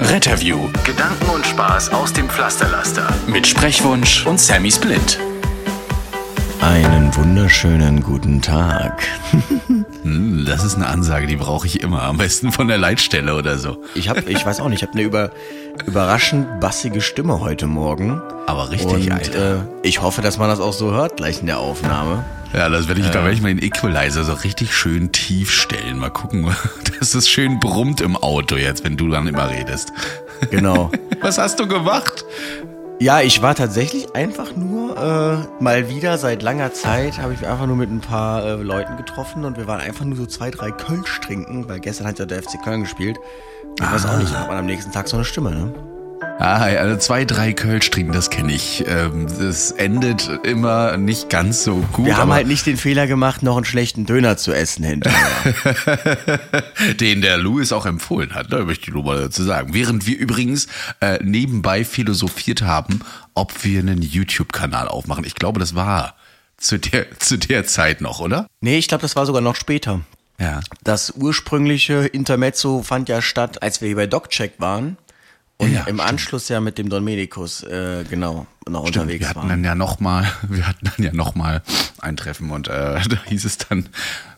Retterview. Gedanken und Spaß aus dem Pflasterlaster. Mit Sprechwunsch und Sammy Split. Einen wunderschönen guten Tag. Hm, Das ist eine Ansage, die brauche ich immer. Am besten von der Leitstelle oder so. Ich habe, ich weiß auch nicht, ich habe eine über, überraschend bassige Stimme heute Morgen. Aber richtig, Und Alter. äh, ich hoffe, dass man das auch so hört gleich in der Aufnahme. Ja, das werde ich, da werde ich mal den Equalizer so richtig schön tief stellen. Mal gucken, dass es schön brummt im Auto jetzt, wenn du dann immer redest. Genau. Was hast du gemacht? Ja, ich war tatsächlich einfach nur äh, mal wieder seit langer Zeit habe ich mich einfach nur mit ein paar äh, Leuten getroffen und wir waren einfach nur so zwei, drei Kölsch trinken, weil gestern hat ja der FC Köln gespielt. Ich weiß auch nicht, hat man am nächsten Tag so eine Stimme, ne? Ah, also zwei, drei Kölsch trinken, das kenne ich. Ähm, Das endet immer nicht ganz so gut. Wir haben halt nicht den Fehler gemacht, noch einen schlechten Döner zu essen hinterher. den der Louis auch empfohlen hat, da möchte ich nur mal dazu sagen. Während wir übrigens äh, nebenbei philosophiert haben, ob wir einen YouTube-Kanal aufmachen. Ich glaube, das war zu der, zu der Zeit noch, oder? nee, ich glaube, das war sogar noch später. Ja. Das ursprüngliche Intermezzo fand ja statt, als wir hier bei DocCheck waren und Ja, im stimmt. Anschluss ja mit dem Don Medikus, äh, genau, noch Stimmt, unterwegs wir hatten waren. dann ja noch mal, wir hatten dann ja noch mal ein Treffen und äh, da hieß es dann,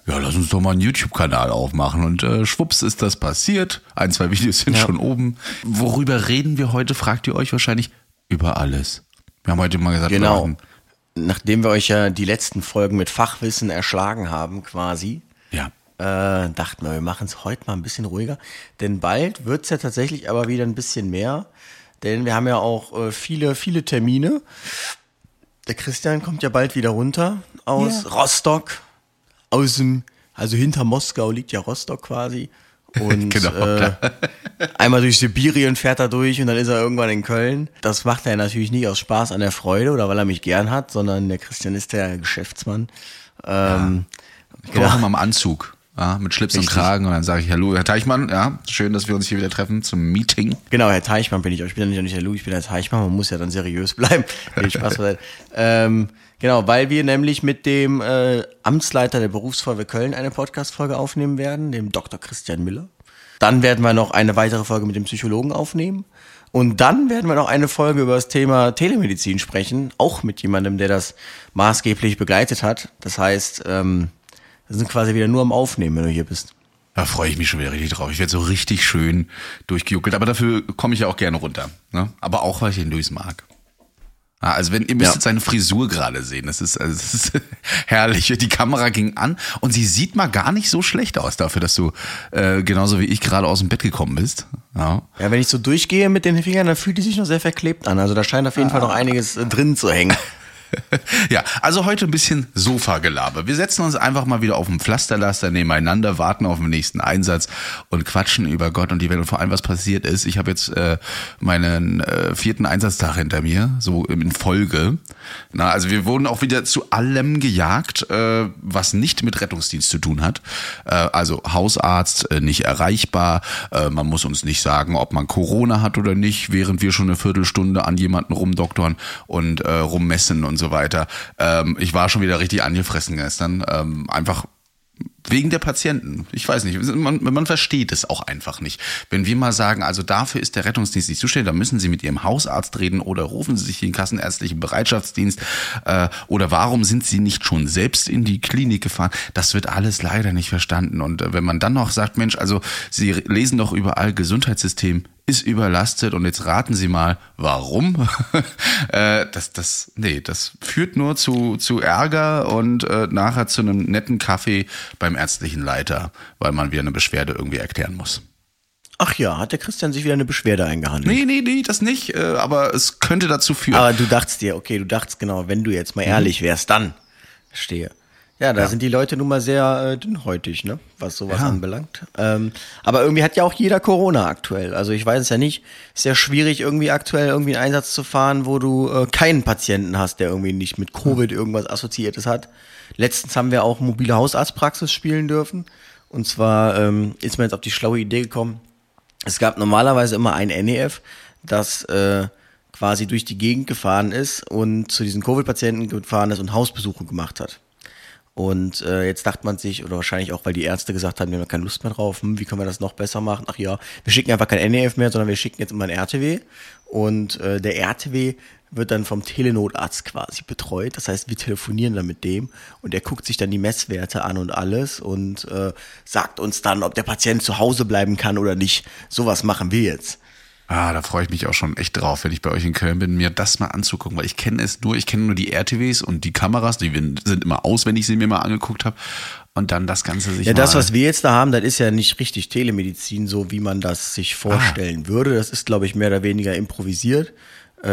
ja, lass uns doch mal einen YouTube-Kanal aufmachen und äh, schwupps ist das passiert. Ein, zwei Videos sind Ja. schon oben. Worüber reden wir heute, fragt ihr euch wahrscheinlich? Über alles. Wir haben heute mal gesagt, Genau. Nachdem wir euch ja die letzten Folgen mit Fachwissen erschlagen haben, quasi. Äh, dachten wir, wir machen es heute mal ein bisschen ruhiger. Denn bald wird's ja tatsächlich aber wieder ein bisschen mehr. Denn wir haben ja auch äh, viele, viele Termine. Der Christian kommt ja bald wieder runter aus Rostock. Aus dem, also hinter Moskau liegt ja Rostock quasi. Und Genau, äh, einmal durch Sibirien fährt er durch und dann ist er irgendwann in Köln. Das macht er natürlich nicht aus Spaß an der Freude oder weil er mich gern hat, sondern der Christian ist der Geschäftsmann. Ähm, auch immer im Anzug. Ja, mit Schlips Richtig. und Kragen und dann sage ich, hallo, Herr Teichmann, ja, schön, dass wir uns hier wieder treffen zum Meeting. Genau, Herr Teichmann bin ich. Ich bin ja nicht der Lou, ich bin der Teichmann. Man muss ja dann seriös bleiben. Nee, Spaß ähm, genau, weil wir nämlich mit dem äh, Amtsleiter der Berufsfeuerwehr Köln eine Podcast-Folge aufnehmen werden, dem Dr. Christian Müller. Dann werden wir noch eine weitere Folge mit dem Psychologen aufnehmen. Und dann werden wir noch eine Folge über das Thema Telemedizin sprechen, auch mit jemandem, der das maßgeblich begleitet hat. Das heißt, ähm, wir sind quasi wieder nur am Aufnehmen, wenn du hier bist. Da freue ich mich schon wieder richtig drauf. Ich werde so richtig schön durchgejuckelt. Aber dafür komme ich ja auch gerne runter. Ne? Aber auch, weil ich den Luis mag. Ja, also wenn ihr müsstet Ja. seine Frisur gerade sehen, das ist, also das ist herrlich. Die Kamera ging an und sie sieht mal gar nicht so schlecht aus dafür, dass du äh, genauso wie ich gerade aus dem Bett gekommen bist. Ja. Ja, wenn ich so durchgehe mit den Fingern, dann fühlt die sich noch sehr verklebt an. Also da scheint auf jeden Fall noch einiges drin zu hängen. Ja, also heute ein bisschen Sofa-Gelaber. Wir setzen uns einfach mal wieder auf dem Pflasterlaster nebeneinander, warten auf den nächsten Einsatz und quatschen über Gott und die Welt und vor allem, was passiert ist. Ich habe jetzt äh, meinen äh, vierten Einsatztag hinter mir, so in Folge. Na, also wir wurden auch wieder zu allem gejagt, äh, was nicht mit Rettungsdienst zu tun hat. Äh, also Hausarzt äh, nicht erreichbar. Äh, man muss uns nicht sagen, ob man Corona hat oder nicht, während wir schon eine Viertelstunde an jemanden rumdoktern und äh, rummessen und so weiter. Ähm, ich war schon wieder richtig angefressen gestern. Ähm, einfach wegen der Patienten. Ich weiß nicht, man, man versteht es auch einfach nicht. Wenn wir mal sagen, also dafür ist der Rettungsdienst nicht zuständig, dann müssen Sie mit Ihrem Hausarzt reden oder rufen Sie sich den kassenärztlichen Bereitschaftsdienst äh, oder warum sind Sie nicht schon selbst in die Klinik gefahren? Das wird alles leider nicht verstanden. Und äh, wenn man dann noch sagt, Mensch, also Sie lesen doch überall Gesundheitssystem ist überlastet und jetzt raten Sie mal, warum? äh, das, das, nee, das führt nur zu, zu Ärger und äh, nachher zu einem netten Kaffee beim ärztlichen Leiter, weil man wieder eine Beschwerde irgendwie erklären muss. Ach ja, hat der Christian sich wieder eine Beschwerde eingehandelt? Nee, nee, nee, das nicht, äh, aber es könnte dazu führen. Aber du dachtest dir, okay, du dachtest genau, wenn du jetzt mal ehrlich wärst, dann. Verstehe. Ja, da Ja. sind die Leute nun mal sehr äh, dünnhäutig, ne? was sowas Ja. anbelangt. Ähm, aber irgendwie hat ja auch jeder Corona aktuell. Also ich weiß es ja nicht. Ist ja schwierig, irgendwie aktuell irgendwie einen Einsatz zu fahren, wo du äh, keinen Patienten hast, der irgendwie nicht mit Covid irgendwas Assoziiertes hat. Letztens haben wir auch mobile Hausarztpraxis spielen dürfen. Und zwar ähm, ist mir jetzt auf die schlaue Idee gekommen, es gab normalerweise immer ein NEF, das äh, quasi durch die Gegend gefahren ist und zu diesen Covid-Patienten gefahren ist und Hausbesuche gemacht hat. Und äh, jetzt dachte man sich, oder wahrscheinlich auch, weil die Ärzte gesagt haben, wir haben keine Lust mehr drauf, hm, wie können wir das noch besser machen? Ach ja, wir schicken einfach kein NEF mehr, sondern wir schicken jetzt immer ein RTW. Und äh, der RTW wird dann vom Telenotarzt quasi betreut. Das heißt, wir telefonieren dann mit dem und er guckt sich dann die Messwerte an und alles und äh, sagt uns dann, ob der Patient zu Hause bleiben kann oder nicht. Sowas machen wir jetzt. Ah, da freue ich mich auch schon echt drauf, wenn ich bei euch in Köln bin, mir das mal anzugucken, weil ich kenne es nur, ich kenne nur die RTWs und die Kameras, die sind immer aus, wenn ich sie mir mal angeguckt habe. Und dann das Ganze sich Ja, das, was wir jetzt da haben, das ist ja nicht richtig Telemedizin, so wie man das sich vorstellen würde. Das ist, glaube ich, mehr oder weniger improvisiert. Äh,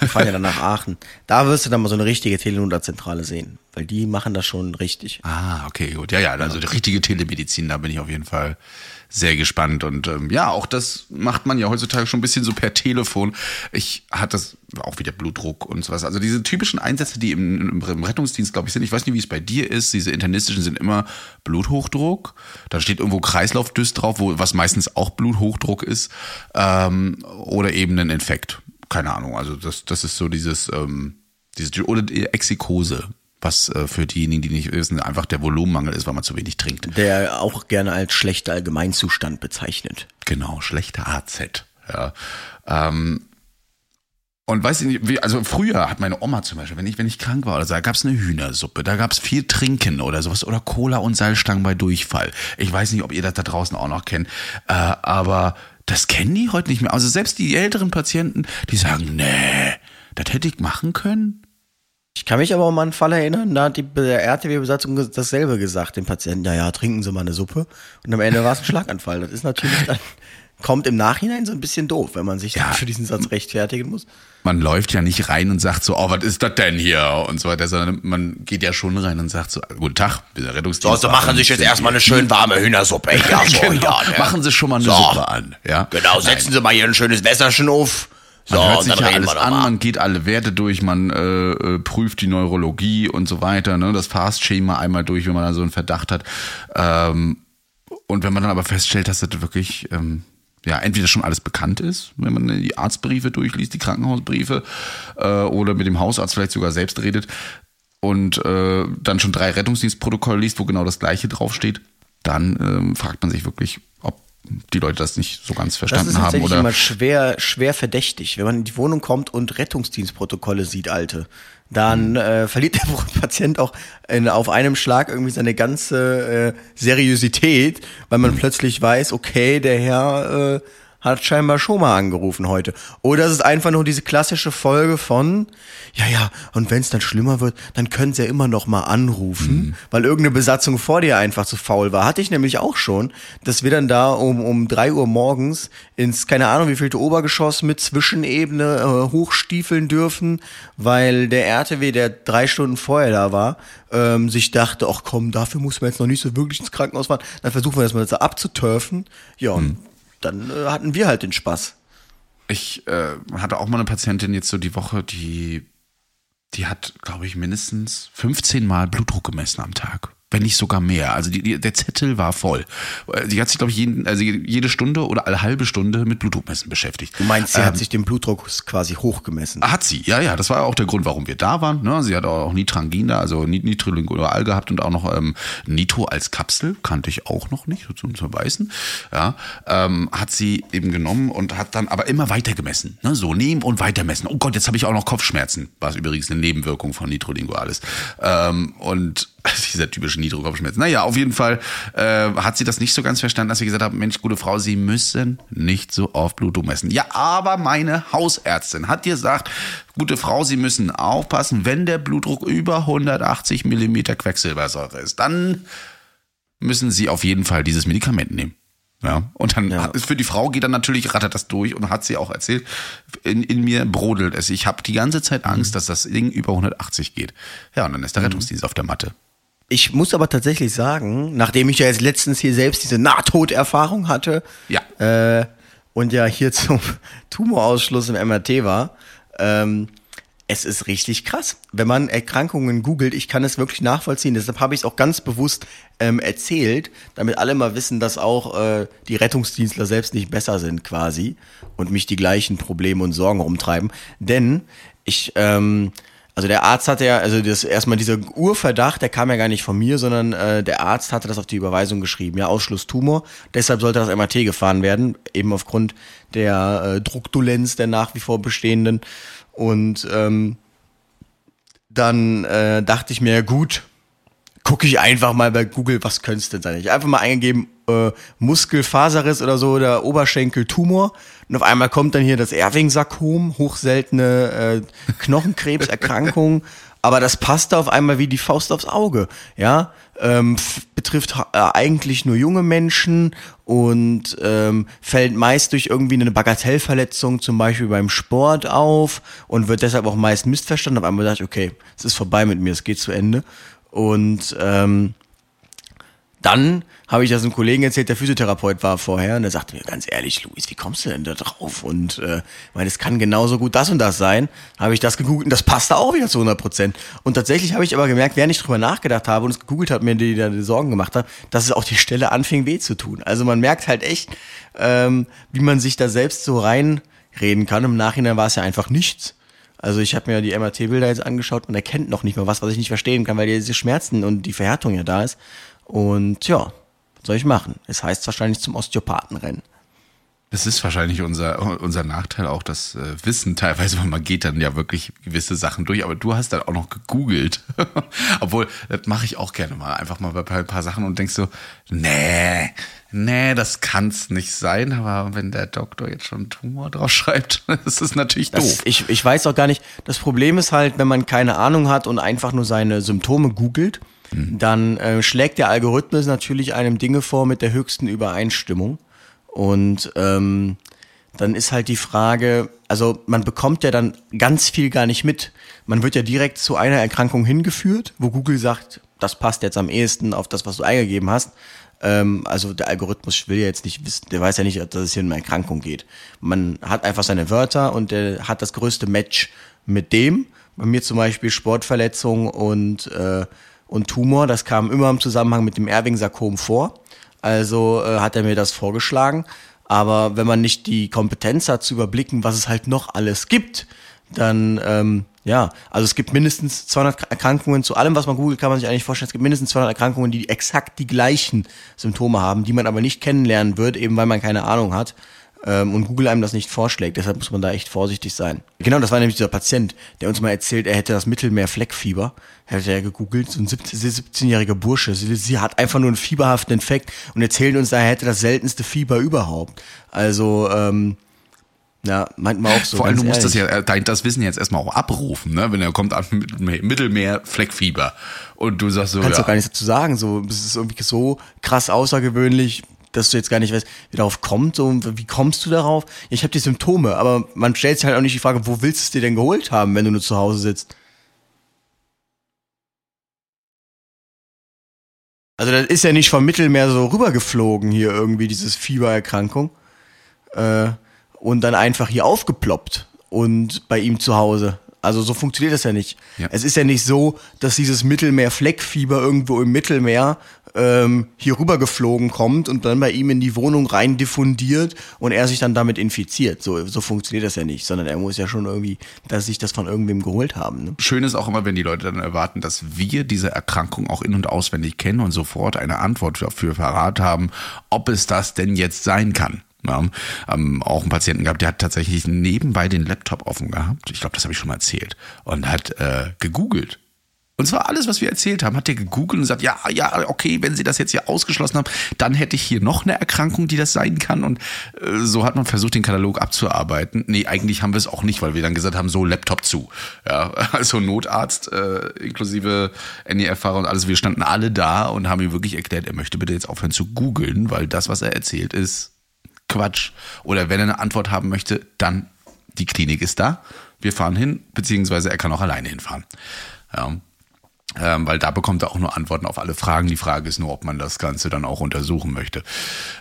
wir fahren ja dann nach Aachen. Da wirst du dann mal so eine richtige Telenotarzentrale sehen, weil die machen das schon richtig. Ah, okay, gut. Ja, ja, also die richtige Telemedizin, da bin ich auf jeden Fall sehr gespannt. Und ähm, ja, auch das macht man ja heutzutage schon ein bisschen so per Telefon. Ich hatte das auch wieder Blutdruck und sowas. Also diese typischen Einsätze, die im, im Rettungsdienst, glaube ich, sind. Ich weiß nicht, wie es bei dir ist. Diese internistischen sind immer Bluthochdruck. Da steht irgendwo Kreislaufdüst drauf, wo, was meistens auch Bluthochdruck ist. Ähm, oder eben ein Infekt. Keine Ahnung. Also das, das ist so dieses, ähm, dieses oder die Exikose was äh, für diejenigen, die nicht wissen, einfach der Volumenmangel ist, weil man zu wenig trinkt. Der auch gerne als schlechter Allgemeinzustand bezeichnet. Genau, schlechter AZ. Ja. Ähm, und weiß ich nicht, wie, also früher hat meine Oma zum Beispiel, wenn ich, wenn ich krank war oder so, da gab's eine Hühnersuppe, da gab's viel Trinken oder sowas oder Cola und Salzstangen bei Durchfall. Ich weiß nicht, ob ihr das da draußen auch noch kennt, äh, aber das kennen die heute nicht mehr. Also selbst die älteren Patienten, die sagen, nee, das hätte ich machen können. Ich kann mich aber auch mal an einen Fall erinnern, da hat die RTW-Besatzung dasselbe gesagt, dem Patienten, ja, ja, trinken Sie mal eine Suppe. Und am Ende war es ein Schlaganfall. Das ist natürlich dann, kommt im Nachhinein so ein bisschen doof, wenn man sich Ja. dann für diesen Satz rechtfertigen muss. Man läuft ja nicht rein und sagt so, oh, was ist das denn hier? Und so weiter, sondern man geht ja schon rein und sagt so, guten Tag, wir sind Rettungsdienst. So, so machen sich jetzt erstmal eine schön warme Hühnersuppe. Ja, so, genau. ja, ne? Machen Sie schon mal eine So. Suppe an. Ja? Genau, setzen Sie mal hier ein schönes Wässerchen auf. So, Man hört sich ja alles an, man geht alle Werte durch, man äh, äh, prüft die Neurologie und so weiter, ne? das Fast-Schema einmal durch, wenn man da so einen Verdacht hat. Ähm, und wenn man dann aber feststellt, dass das wirklich ähm, ja entweder schon alles bekannt ist, wenn man die Arztbriefe durchliest, die Krankenhausbriefe, äh, oder mit dem Hausarzt vielleicht sogar selbst redet und äh, dann schon drei Rettungsdienstprotokolle liest, wo genau das gleiche draufsteht, dann ähm, fragt man sich wirklich, ob die Leute das nicht so ganz Das verstanden ist haben tatsächlich oder immer schwer, schwer verdächtig. Wenn man in die Wohnung kommt und Rettungsdienstprotokolle sieht, alte, dann Mhm. äh, verliert der Patient auch in, auf einem Schlag irgendwie seine ganze äh, Seriosität, weil Mhm. man plötzlich weiß, okay, der Herr äh, hat scheinbar schon mal angerufen heute. Oder es ist einfach nur diese klassische Folge von, ja, ja, und wenn es dann schlimmer wird, dann können sie ja immer noch mal anrufen, weil irgendeine Besatzung vor dir einfach zu faul war. Hatte ich nämlich auch schon, dass wir dann da um, um drei Uhr morgens ins, keine Ahnung, wie vielte Obergeschoss mit Zwischenebene äh, hochstiefeln dürfen, weil der RTW, der drei Stunden vorher da war, ähm, sich dachte, ach komm, dafür muss man jetzt noch nicht so wirklich ins Krankenhaus fahren. Dann versuchen wir das mal jetzt abzuturfen. Ja, und dann äh, hatten wir halt den Spaß. Ich äh, hatte auch mal eine Patientin jetzt so die Woche, die, die hat, glaube ich, mindestens 15 Mal Blutdruck gemessen am Tag. Wenn nicht sogar mehr. Also die, die, der Zettel war voll. Sie hat sich, glaube ich, jeden, also jede Stunde oder alle halbe Stunde mit Blutdruckmessen beschäftigt. Du meinst, sie Ähm, hat sich den Blutdruck quasi hochgemessen. Hat sie, ja, ja. Das war auch der Grund, warum wir da waren. Ne? Sie hat auch Nitrangin da, also Nit- Nitrolingual gehabt und auch noch ähm, Nitro als Kapsel, kannte ich auch noch nicht, so zum Verweisen. Ja, ähm, hat sie eben genommen und hat dann aber immer weiter gemessen. Ne? So nehmen und weiter messen. Oh Gott, jetzt habe ich auch noch Kopfschmerzen, was übrigens eine Nebenwirkung von Nitrolingual ist. Ähm, und dieser typische Nitro-Kopfschmerz. Naja, auf jeden Fall äh, hat sie das nicht so ganz verstanden, dass sie gesagt hat, Mensch, gute Frau, Sie müssen nicht so oft Blutdruck messen. Ja, aber meine Hausärztin hat gesagt, gute Frau, Sie müssen aufpassen, wenn der Blutdruck über 180 Millimeter Quecksilbersäure ist, dann müssen Sie auf jeden Fall dieses Medikament nehmen. Ja, und dann Ja. für die Frau geht dann natürlich, rattert das durch und hat sie auch erzählt, in, in mir brodelt es. Ich habe die ganze Zeit Angst, dass das Ding über 180 geht. Ja, und dann ist der Rettungsdienst auf der Matte. Ich muss aber tatsächlich sagen, nachdem ich ja jetzt letztens hier selbst diese Nahtoderfahrung hatte Ja. äh, und ja hier zum Tumorausschluss im MRT war, ähm, es ist richtig krass. Wenn man Erkrankungen googelt, ich kann es wirklich nachvollziehen. Deshalb habe ich es auch ganz bewusst ähm, erzählt, damit alle mal wissen, dass auch äh, die Rettungsdienstler selbst nicht besser sind quasi und mich die gleichen Probleme und Sorgen rumtreiben. Denn ich, ähm, also der Arzt hatte ja, also das erstmal dieser Urverdacht, der kam ja gar nicht von mir, sondern äh, der Arzt hatte das auf die Überweisung geschrieben, ja, Ausschluss Tumor. Deshalb sollte das MRT gefahren werden, eben aufgrund der äh, Druckdolenz der nach wie vor bestehenden. Und ähm, dann äh, dachte ich mir, gut, gucke ich einfach mal bei Google, was könnte es denn sein? Ich einfach mal eingegeben, äh, Muskelfaserriss oder so, oder Oberschenkeltumor. Und auf einmal kommt dann hier das Erving-Sarkom, hochseltene äh, Knochenkrebserkrankung. Aber das passt auf einmal wie die Faust aufs Auge, ja. Ähm, betrifft äh, eigentlich nur junge Menschen und ähm, fällt meist durch irgendwie eine Bagatellverletzung, zum Beispiel beim Sport auf und wird deshalb auch meist missverstanden. Auf einmal ich, okay, es ist vorbei mit mir, es geht zu Ende. Und ähm, dann habe ich das einem Kollegen erzählt, der Physiotherapeut war vorher, und er sagte mir ganz ehrlich, Luis, wie kommst du denn da drauf? Und äh, meine, es kann genauso gut das und das sein. Habe ich das gegoogelt und das passte auch wieder zu 100 Prozent. Und tatsächlich habe ich aber gemerkt, während ich drüber nachgedacht habe und es gegoogelt habe, mir die, die, Sorgen gemacht habe, dass es auch die Stelle anfing weh zu tun. Also man merkt halt echt, ähm, wie man sich da selbst so reinreden kann. Im Nachhinein war es ja einfach nichts. Also ich habe mir die MRT-Bilder jetzt angeschaut und erkennt noch nicht mal was, was ich nicht verstehen kann, weil diese Schmerzen und die Verhärtung ja da ist. Und ja, was soll ich machen? Es heißt wahrscheinlich zum Osteopathen rennen. Das ist wahrscheinlich unser, unser Nachteil auch, das äh, Wissen teilweise, weil man geht dann ja wirklich gewisse Sachen durch, aber du hast dann auch noch gegoogelt. Obwohl, das mache ich auch gerne mal, einfach mal bei ein paar Sachen und denkst so, nee, nee, das kann's nicht sein, aber wenn der Doktor jetzt schon Tumor drauf schreibt, das ist natürlich Das, doof. ich, ich weiß auch gar nicht, das Problem ist halt, wenn man keine Ahnung hat und einfach nur seine Symptome googelt, dann äh, schlägt der Algorithmus natürlich einem Dinge vor mit der höchsten Übereinstimmung. Und ähm, dann ist halt die Frage, also man bekommt ja dann ganz viel gar nicht mit. Man wird ja direkt zu einer Erkrankung hingeführt, wo Google sagt, das passt jetzt am ehesten auf das, was du eingegeben hast. Ähm, also der Algorithmus will ja jetzt nicht wissen, der weiß ja nicht, dass es hier um eine Erkrankung geht. Man hat einfach seine Wörter und der hat das größte Match mit dem. Bei mir zum Beispiel Sportverletzung und, äh, und Tumor, das kam immer im Zusammenhang mit dem Erving-Sarkom vor. Also äh, hat er mir das vorgeschlagen. Aber wenn man nicht die Kompetenz hat zu überblicken, was es halt noch alles gibt, dann ähm, ja, also es gibt mindestens 200 Erkrankungen. Zu allem, was man googelt, kann man sich eigentlich vorstellen, es gibt mindestens 200 Erkrankungen, die exakt die gleichen Symptome haben, die man aber nicht kennenlernen wird, eben weil man keine Ahnung hat und Google einem das nicht vorschlägt. Deshalb muss man da echt vorsichtig sein. Genau, das war nämlich dieser Patient, der uns mal erzählt, er hätte das Mittelmeer-Fleckfieber. Hätte er gegoogelt, so ein 17-jähriger Bursche. Sie, sie hat einfach nur einen fieberhaften Infekt und erzählt uns, er hätte das seltenste Fieber überhaupt. Also, ähm, ja, meint man auch so. Vor allem, du musst das ehrlich. ja, äh, dein- das Wissen jetzt erstmal auch abrufen, ne? Wenn er kommt an Mittelmeer Fleckfieber und du sagst so, kannst ja, du gar nichts dazu sagen. So, es ist irgendwie so krass außergewöhnlich, dass du jetzt gar nicht weißt, wie darauf kommt. So, wie kommst du darauf? Ja, ich habe die Symptome, aber man stellt sich halt auch nicht die Frage, wo willst du es dir denn geholt haben, wenn du nur zu Hause sitzt? Also das ist ja nicht vom Mittelmeer so rübergeflogen hier irgendwie, dieses Fiebererkrankung. Äh, und dann einfach hier aufgeploppt und bei ihm zu Hause. Also so funktioniert das ja nicht. Ja. Es ist ja nicht so, dass dieses Mittelmeer-Fleckfieber irgendwo im Mittelmeer ähm, hier rübergeflogen kommt und dann bei ihm in die Wohnung rein diffundiert und er sich dann damit infiziert. So, so funktioniert das ja nicht, sondern er muss ja schon irgendwie, dass sich das von irgendwem geholt haben. Ne? Schön ist auch immer, wenn die Leute dann erwarten, dass wir diese Erkrankung auch in- und auswendig kennen und sofort eine Antwort dafür parat haben, ob es das denn jetzt sein kann. Ja, ähm, auch einen Patienten gehabt, der hat tatsächlich nebenbei den Laptop offen gehabt. Ich glaube, das habe ich schon mal erzählt. Und hat äh, gegoogelt. Und zwar alles, was wir erzählt haben, hat der gegoogelt und gesagt, ja, ja, okay, wenn Sie das jetzt hier ausgeschlossen haben, dann hätte ich hier noch eine Erkrankung, die das sein kann. Und äh, so hat man versucht, den Katalog abzuarbeiten. Nee, eigentlich haben wir es auch nicht, weil wir dann gesagt haben, so Laptop zu. Ja, also Notarzt äh, inklusive NEF-Fahrer und alles, wir standen alle da und haben ihm wirklich erklärt, er möchte bitte jetzt aufhören zu googeln, weil das, was er erzählt, ist Quatsch. Oder wenn er eine Antwort haben möchte, dann die Klinik ist da. Wir fahren hin, beziehungsweise er kann auch alleine hinfahren. Ja. Ähm, weil da bekommt er auch nur Antworten auf alle Fragen. Die Frage ist nur, ob man das Ganze dann auch untersuchen möchte.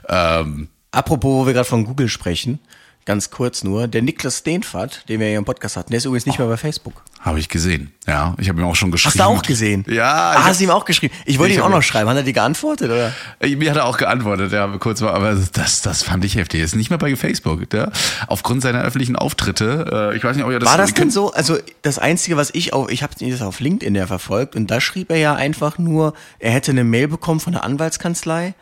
Ähm, Apropos, wo wir gerade von Google sprechen, ganz kurz nur, der Niklas Steenfahrt, den wir ja im Podcast hatten, der ist übrigens nicht mehr bei Facebook. Habe ich gesehen. Ja, ich habe ihm auch schon geschrieben. Hast du auch gesehen? Ja. Ah, hast du ihm auch geschrieben? Ich wollte Ich ihm auch noch schreiben. Hat er dir geantwortet, oder? Äh, Mir hat er auch geantwortet, ja, kurz mal, aber das, das fand ich heftig. Er ist nicht mehr bei Facebook, ja? aufgrund seiner öffentlichen Auftritte. Äh, Ich weiß nicht, ob ihr das War das denn so? Also das Einzige, was ich auf, ich habe das auf LinkedIn ja verfolgt und da schrieb er ja einfach nur, er hätte eine Mail bekommen von der Anwaltskanzlei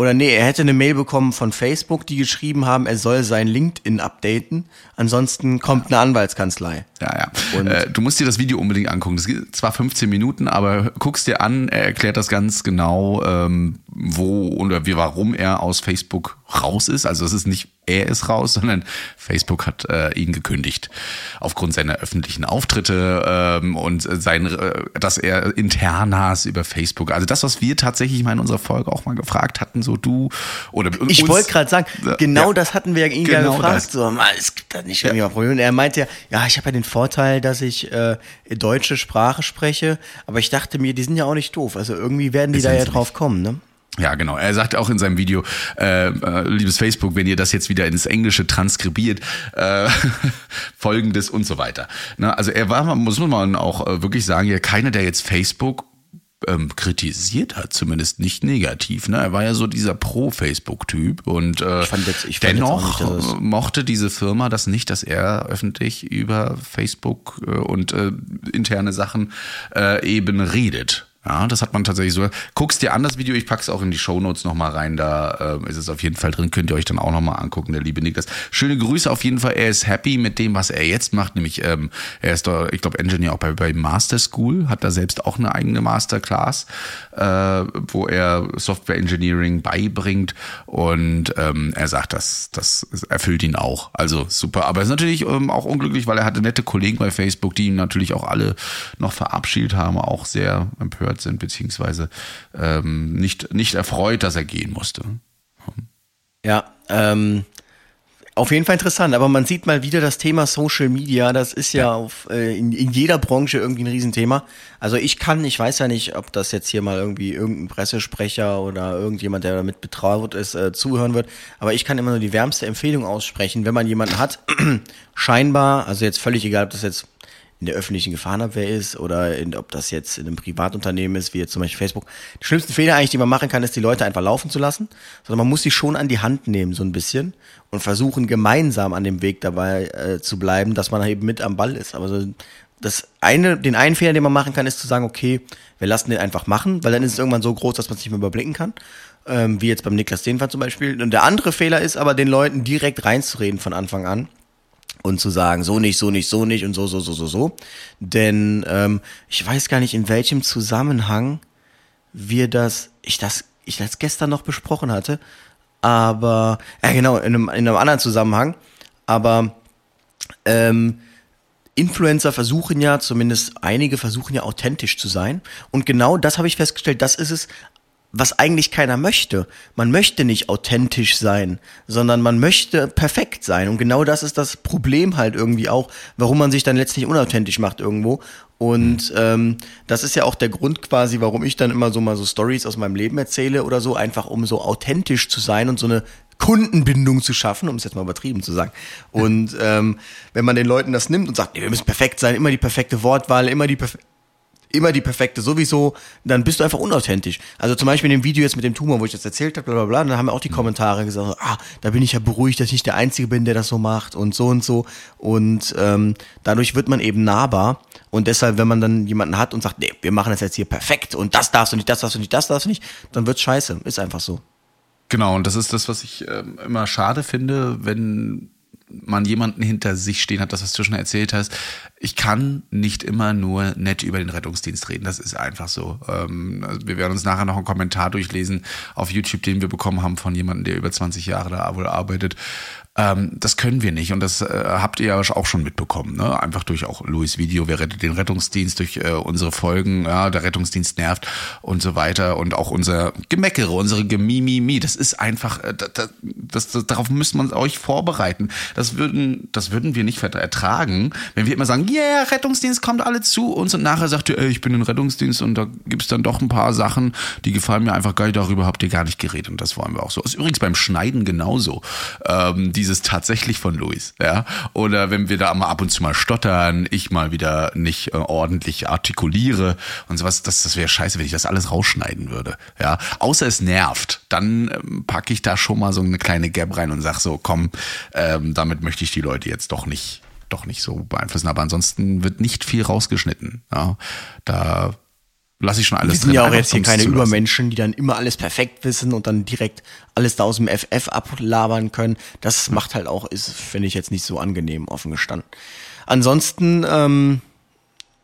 oder nee, er hätte eine Mail bekommen von Facebook, die geschrieben haben, er soll sein LinkedIn updaten, ansonsten kommt eine Anwaltskanzlei. Ja, ja. Und- äh, du musst dir das Video unbedingt angucken. Das geht zwar 15 Minuten, aber guckst dir an, er erklärt das ganz genau, ähm, wo oder wie, warum er aus Facebook raus ist. Also es ist nicht er ist raus, sondern Facebook hat äh, ihn gekündigt aufgrund seiner öffentlichen Auftritte ähm, und sein, äh, dass er Internas über Facebook. Also das, was wir tatsächlich mal in unserer Folge auch mal gefragt hatten, so du oder Ich wollte gerade sagen, Ja, genau ja. das hatten wir ja ihn ja Genau gefragt. das. So, es gibt da nicht irgendwie mal Probleme. Und er meinte ja, ja, ich habe ja den Vorteil, dass ich äh, deutsche Sprache spreche, aber ich dachte mir, die sind ja auch nicht doof. Also irgendwie werden die Sind da ja drauf kommen, ne? Ja, genau. Er sagt auch in seinem Video, äh, äh, liebes Facebook, wenn ihr das jetzt wieder ins Englische transkribiert, äh, folgendes und so weiter. Na, also er war, muss man auch äh, wirklich sagen, ja, keiner, der jetzt Facebook ähm, kritisiert hat, zumindest nicht negativ. Ne? Er war ja so dieser Pro-Facebook-Typ und äh, jetzt- dennoch nicht, mochte diese Firma das nicht, dass er öffentlich über Facebook äh, und äh, interne Sachen äh, eben redet. Ja, das hat man tatsächlich so. Guckst dir an das Video, ich pack's auch in die Shownotes nochmal rein, da äh, ist es auf jeden Fall drin, könnt ihr euch dann auch nochmal angucken, der liebe Niklas. Schöne Grüße auf jeden Fall, er ist happy mit dem, was er jetzt macht, nämlich ähm, er ist da, ich glaube, Engineer auch bei, bei Master School, hat da selbst auch eine eigene Masterclass, äh, wo er Software Engineering beibringt. Und ähm, er sagt, das, das erfüllt ihn auch. Also super, aber er ist natürlich ähm, auch unglücklich, weil er hatte nette Kollegen bei Facebook, die ihn natürlich auch alle noch verabschiedet haben, auch sehr empört sind, beziehungsweise ähm, nicht, nicht erfreut, dass er gehen musste. Ja, ähm, auf jeden Fall interessant, aber man sieht mal wieder das Thema Social Media, das ist ja, auf, äh, in, in jeder Branche irgendwie ein Riesenthema. Also ich kann, ich weiß ja nicht, ob das jetzt hier mal irgendwie irgendein Pressesprecher oder irgendjemand, der damit betraut ist, äh, zuhören wird, aber ich kann immer nur die wärmste Empfehlung aussprechen, wenn man jemanden hat, scheinbar, also jetzt völlig egal, ob das jetzt in der öffentlichen Gefahrenabwehr ist oder in, ob das jetzt in einem Privatunternehmen ist, wie jetzt zum Beispiel Facebook. Die schlimmsten Fehler eigentlich, die man machen kann, ist, die Leute einfach laufen zu lassen, sondern man muss sie schon an die Hand nehmen, so ein bisschen und versuchen, gemeinsam an dem Weg dabei äh, zu bleiben, dass man eben mit am Ball ist. Aber so, das eine, den einen Fehler, den man machen kann, ist zu sagen, okay, wir lassen den einfach machen, weil dann ist es irgendwann so groß, dass man es nicht mehr überblicken kann. Ähm, wie jetzt beim Niklas Denfer zum Beispiel. Und der andere Fehler ist aber, den Leuten direkt reinzureden von Anfang an und zu sagen, so nicht, so nicht, so nicht und so, so, so, so, so. Denn ähm, ich weiß gar nicht, in welchem Zusammenhang wir das, ich das, ich das gestern noch besprochen hatte, aber, ja genau, in einem, in einem anderen Zusammenhang, aber ähm, Influencer versuchen ja, zumindest einige versuchen ja authentisch zu sein. Und genau das habe ich festgestellt, das ist es, was eigentlich keiner möchte. Man möchte nicht authentisch sein, sondern man möchte perfekt sein. Und genau das ist das Problem halt irgendwie auch, warum man sich dann letztlich unauthentisch macht irgendwo. Und ähm, das ist ja auch der Grund quasi, warum ich dann immer so mal so Stories aus meinem Leben erzähle oder so, einfach um so authentisch zu sein und so eine Kundenbindung zu schaffen, um es jetzt mal übertrieben zu sagen. Und ähm, wenn man den Leuten das nimmt und sagt, nee, wir müssen perfekt sein, immer die perfekte Wortwahl, immer die perfekte immer die perfekte sowieso, dann bist du einfach unauthentisch. Also zum Beispiel in dem Video jetzt mit dem Tumor, wo ich das erzählt habe, bla bla bla, dann haben auch die Kommentare gesagt, ah, da bin ich ja beruhigt, dass ich nicht der Einzige bin, der das so macht und so und so. Und ähm, dadurch wird man eben nahbar. Und deshalb, wenn man dann jemanden hat und sagt, nee, wir machen das jetzt hier perfekt und das darfst du nicht, das darfst du nicht, das darfst du nicht, dann wird's scheiße. Ist einfach so. Genau, und das ist das, was ich ähm, immer schade finde, wenn man jemanden hinter sich stehen hat, das, was du schon erzählt hast. Ich kann nicht immer nur nett über den Rettungsdienst reden. Das ist einfach so. Ähm, also wir werden uns nachher noch einen Kommentar durchlesen auf YouTube, den wir bekommen haben von jemandem, der über 20 Jahre da wohl arbeitet. Ähm, das können wir nicht und das äh, habt ihr ja auch schon mitbekommen. Ne? Einfach durch auch Louis Video, wer rettet den Rettungsdienst, durch äh, unsere Folgen, ja, der Rettungsdienst nervt und so weiter und auch unser Gemeckere, unsere Gemimimi. Das ist einfach, äh, das, das, das, darauf müsst man euch vorbereiten. Das würden, das würden wir nicht ertragen, wenn wir immer sagen, yeah, Rettungsdienst kommt alle zu uns und nachher sagt ihr, ey, ich bin in Rettungsdienst und da gibt's dann doch ein paar Sachen, die gefallen mir einfach gar nicht, darüber habt ihr gar nicht geredet und das wollen wir auch so. Ist übrigens beim Schneiden genauso. Ähm, dieses tatsächlich von Luis, ja. Oder wenn wir da mal ab und zu mal stottern, ich mal wieder nicht äh, ordentlich artikuliere und sowas, das, das wäre scheiße, wenn ich das alles rausschneiden würde. Ja. Außer es nervt, dann ähm, packe ich da schon mal so eine kleine Gap rein und sag so, komm, ähm, damit möchte ich die Leute jetzt doch nicht doch nicht so beeinflussen. Aber ansonsten wird nicht viel rausgeschnitten. Ja, da lasse ich schon alles Wir sind drin, ja auch jetzt hier keine. Übermenschen, die dann immer alles perfekt wissen und dann direkt alles da aus dem FF ablabern können. Das macht halt auch, ist, finde ich jetzt nicht so angenehm, offen gestanden. Ansonsten, ähm,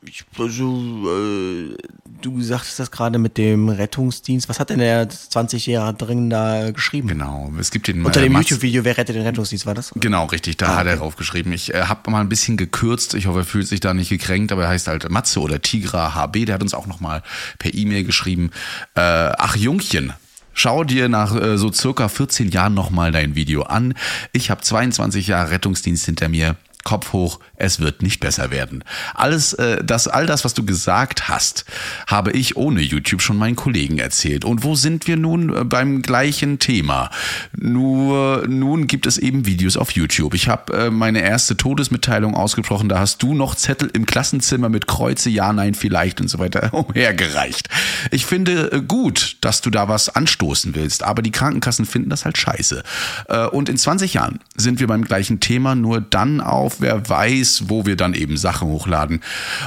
ich, also, äh, du sagtest das gerade mit dem Rettungsdienst. Was hat denn der 20 Jahre drin da geschrieben? Genau, es gibt den Unter äh, dem Mats- YouTube-Video, wer rettet den Rettungsdienst, war das? Genau, richtig, da Ah, hat er okay. drauf geschrieben. Ich äh, habe mal ein bisschen gekürzt, ich hoffe, er fühlt sich da nicht gekränkt, aber er heißt halt Matze oder Tigra HB, der hat uns auch nochmal per E-Mail geschrieben. Äh, ach Jungchen, Schau dir nach äh, so circa 14 Jahren nochmal dein Video an. Ich habe 22 Jahre Rettungsdienst hinter mir. Kopf hoch, es wird nicht besser werden. Alles, äh, das, all das, was du gesagt hast, habe ich ohne YouTube schon meinen Kollegen erzählt. Und wo sind wir nun äh, beim gleichen Thema? Nur nun gibt es eben Videos auf YouTube. Ich habe äh, meine erste Todesmitteilung ausgesprochen. Da hast du noch Zettel im Klassenzimmer mit Kreuze, ja, nein, vielleicht und so weiter umhergereicht. Ich finde äh, gut, dass du da was anstoßen willst, aber die Krankenkassen finden das halt scheiße. Äh, und in 20 Jahren sind wir beim gleichen Thema, nur dann auf, wer weiß, wo wir dann eben Sachen hochladen.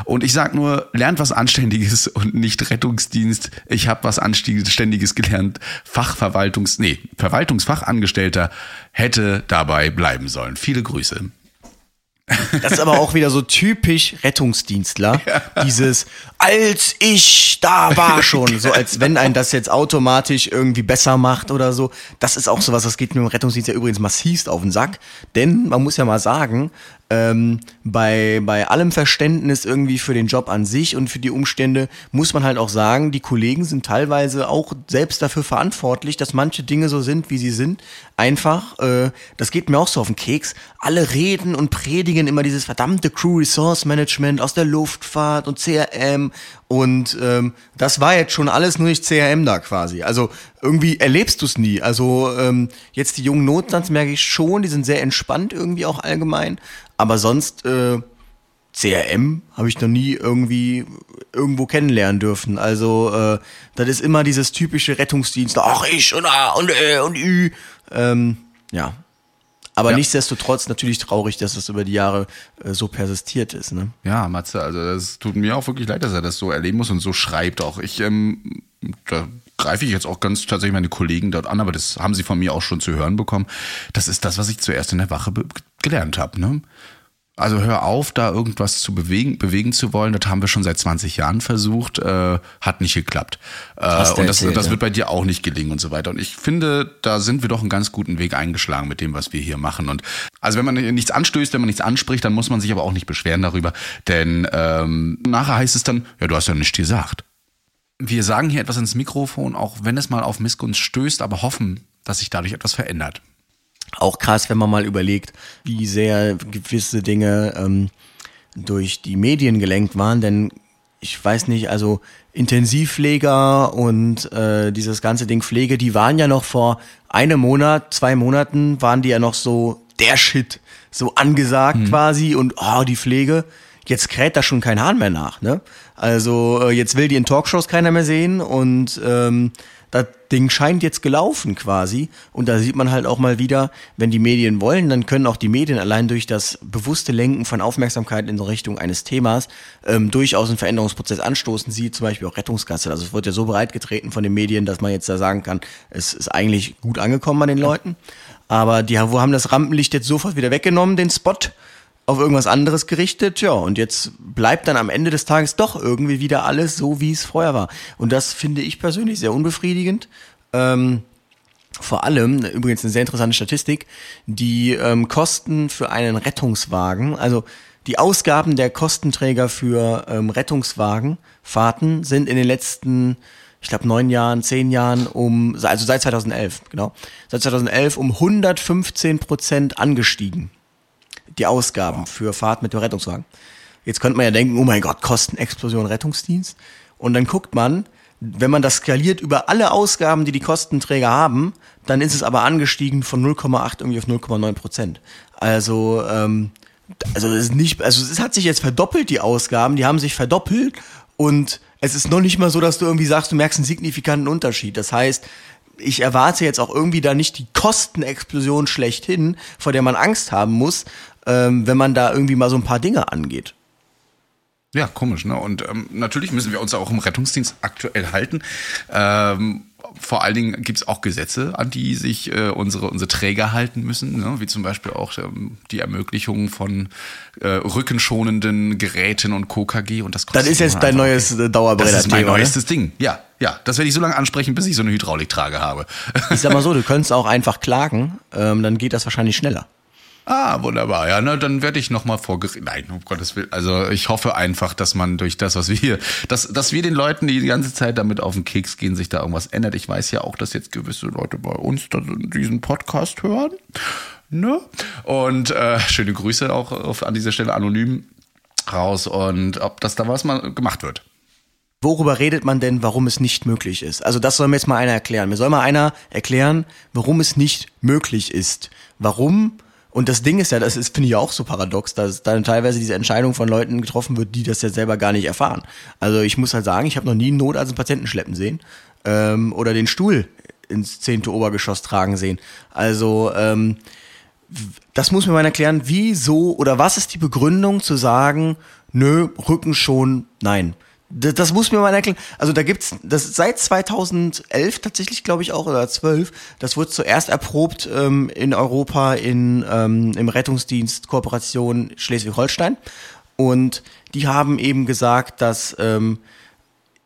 Und ich sag nur, lernt was Anständiges und nicht Rettungsdienst. Ich habe was Anständiges gelernt. Fachverwaltungs, nee, Verwaltungsfachangestellter hätte dabei bleiben sollen. Viele Grüße. Das ist aber auch wieder so typisch Rettungsdienstler. Dieses, als ich da war schon, so als wenn ein das jetzt automatisch irgendwie besser macht oder so. Das ist auch sowas, das geht mir im Rettungsdienst ja übrigens massivst auf den Sack. Denn man muss ja mal sagen, ähm, bei, bei allem Verständnis irgendwie für den Job an sich und für die Umstände muss man halt auch sagen, die Kollegen sind teilweise auch selbst dafür verantwortlich, dass manche Dinge so sind, wie sie sind. Einfach, äh, das geht mir auch so auf den Keks. Alle reden und predigen immer dieses verdammte Crew Resource Management aus der Luftfahrt und CRM und ähm, das war jetzt schon alles nur nicht CRM da quasi. Also irgendwie erlebst du es nie. Also ähm, jetzt die jungen Notstands merke ich schon, die sind sehr entspannt irgendwie auch allgemein. Aber sonst äh, CRM habe ich noch nie irgendwie irgendwo kennenlernen dürfen. Also äh, das ist immer dieses typische Rettungsdienst. Ach ich und A und Ö und Ü. Ähm, ja. Aber Ja. nichtsdestotrotz natürlich traurig, dass das über die Jahre äh, so persistiert ist. Ne? Ja, Matze, also das tut mir auch wirklich leid, dass er das so erleben muss und so schreibt auch. Ich, ähm, da greife ich jetzt auch ganz tatsächlich meine Kollegen dort an, aber das haben sie von mir auch schon zu hören bekommen. Das ist das, was ich zuerst in der Wache gelernt habe. Ne? Also hör auf, da irgendwas zu bewegen, bewegen zu wollen. Das haben wir schon seit 20 Jahren versucht, äh, hat nicht geklappt. Äh, und das, erzählt, das ja. wird bei dir auch nicht gelingen und so weiter. Und ich finde, da sind wir doch einen ganz guten Weg eingeschlagen mit dem, was wir hier machen. Und also wenn man nichts anstößt, wenn man nichts anspricht, dann muss man sich aber auch nicht beschweren darüber, denn ähm, nachher heißt es dann, ja, du hast ja nichts gesagt. Wir sagen hier etwas ins Mikrofon, auch wenn es mal auf Missgunst stößt, aber hoffen, dass sich dadurch etwas verändert. Auch krass, wenn man mal überlegt, wie sehr gewisse Dinge ähm, durch die Medien gelenkt waren, denn ich weiß nicht, also Intensivpfleger und äh, dieses ganze Ding Pflege, die waren ja noch vor einem Monat, zwei Monaten, waren die ja noch so der Shit, so angesagt quasi und oh, die Pflege. Jetzt kräht da schon kein Hahn mehr nach, ne? Also äh, jetzt will die in Talkshows keiner mehr sehen und ähm, Ding scheint jetzt gelaufen quasi. Und da sieht man halt auch mal wieder, wenn die Medien wollen, dann können auch die Medien allein durch das bewusste Lenken von Aufmerksamkeit in Richtung eines Themas ähm, durchaus einen Veränderungsprozess anstoßen. Sie zum Beispiel auch Rettungsgasse. Also es wird ja so bereitgetreten von den Medien, dass man jetzt da sagen kann, es ist eigentlich gut angekommen bei den Leuten. Aber die haben das Rampenlicht jetzt sofort wieder weggenommen, den Spot auf irgendwas anderes gerichtet, ja, und jetzt bleibt dann am Ende des Tages doch irgendwie wieder alles so, wie es vorher war. Und das finde ich persönlich sehr unbefriedigend. Ähm, vor allem, übrigens eine sehr interessante Statistik, die ähm, Kosten für einen Rettungswagen, also die Ausgaben der Kostenträger für ähm, Rettungswagenfahrten sind in den letzten, ich glaube, neun Jahren, zehn Jahren um, also seit 2011, genau, seit 2011 um 115 Prozent angestiegen. Die Ausgaben für Fahrt mit dem Rettungswagen. Jetzt könnte man ja denken, oh mein Gott, Kostenexplosion Rettungsdienst. Und dann guckt man, wenn man das skaliert über alle Ausgaben, die die Kostenträger haben, dann ist es aber angestiegen von 0,8 irgendwie auf 0,9 Prozent. Also, ähm, also es ist nicht, also es hat sich jetzt verdoppelt, die Ausgaben, die haben sich verdoppelt und es ist noch nicht mal so, dass du irgendwie sagst, du merkst einen signifikanten Unterschied. Das heißt, ich erwarte jetzt auch irgendwie da nicht die Kostenexplosion schlechthin, vor der man Angst haben muss, ähm, wenn man da irgendwie mal so ein paar Dinge angeht. Ja, komisch, ne? Und ähm, natürlich müssen wir uns auch im Rettungsdienst aktuell halten. Ähm, vor allen Dingen gibt es auch Gesetze, an die sich äh, unsere, unsere Träger halten müssen, ne? wie zum Beispiel auch ähm, die Ermöglichung von äh, rückenschonenden Geräten und KKG und das Das ist jetzt dein neues äh, Dauerbrenner. Das ist mein neuestes ne? Ding, ja. Ja, das werde ich so lange ansprechen, bis ich so eine Hydrauliktrage habe. Ich sag mal so, du könntest auch einfach klagen, ähm, dann geht das wahrscheinlich schneller. Ah, wunderbar. Ja, ne, dann werde ich nochmal vor Gericht. Nein, um Gottes Willen. Also ich hoffe einfach, dass man durch das, was wir hier, dass, dass wir den Leuten, die die ganze Zeit damit auf den Keks gehen, sich da irgendwas ändert. Ich weiß ja auch, dass jetzt gewisse Leute bei uns diesen Podcast hören. Ne? Und äh, schöne Grüße auch auf, an dieser Stelle anonym raus und ob das da was mal gemacht wird. Worüber redet man denn, warum es nicht möglich ist? Also das soll mir jetzt mal einer erklären. Mir soll mal einer erklären, warum es nicht möglich ist. Warum und das Ding ist ja, das ist, finde ich auch so paradox, dass dann teilweise diese Entscheidung von Leuten getroffen wird, die das ja selber gar nicht erfahren. Also ich muss halt sagen, ich habe noch nie einen Notarzt einen Patienten schleppen sehen ähm, oder den Stuhl ins zehnte Obergeschoss tragen sehen. Also ähm, das muss mir mal erklären, wieso oder was ist die Begründung zu sagen, nö, Rücken schon, nein. Das, das muss mir mal erklären. Also da gibt's das seit 2011 tatsächlich, glaube ich auch oder 12. Das wurde zuerst erprobt ähm, in Europa in ähm, im Rettungsdienst Kooperation Schleswig-Holstein und die haben eben gesagt, dass ähm,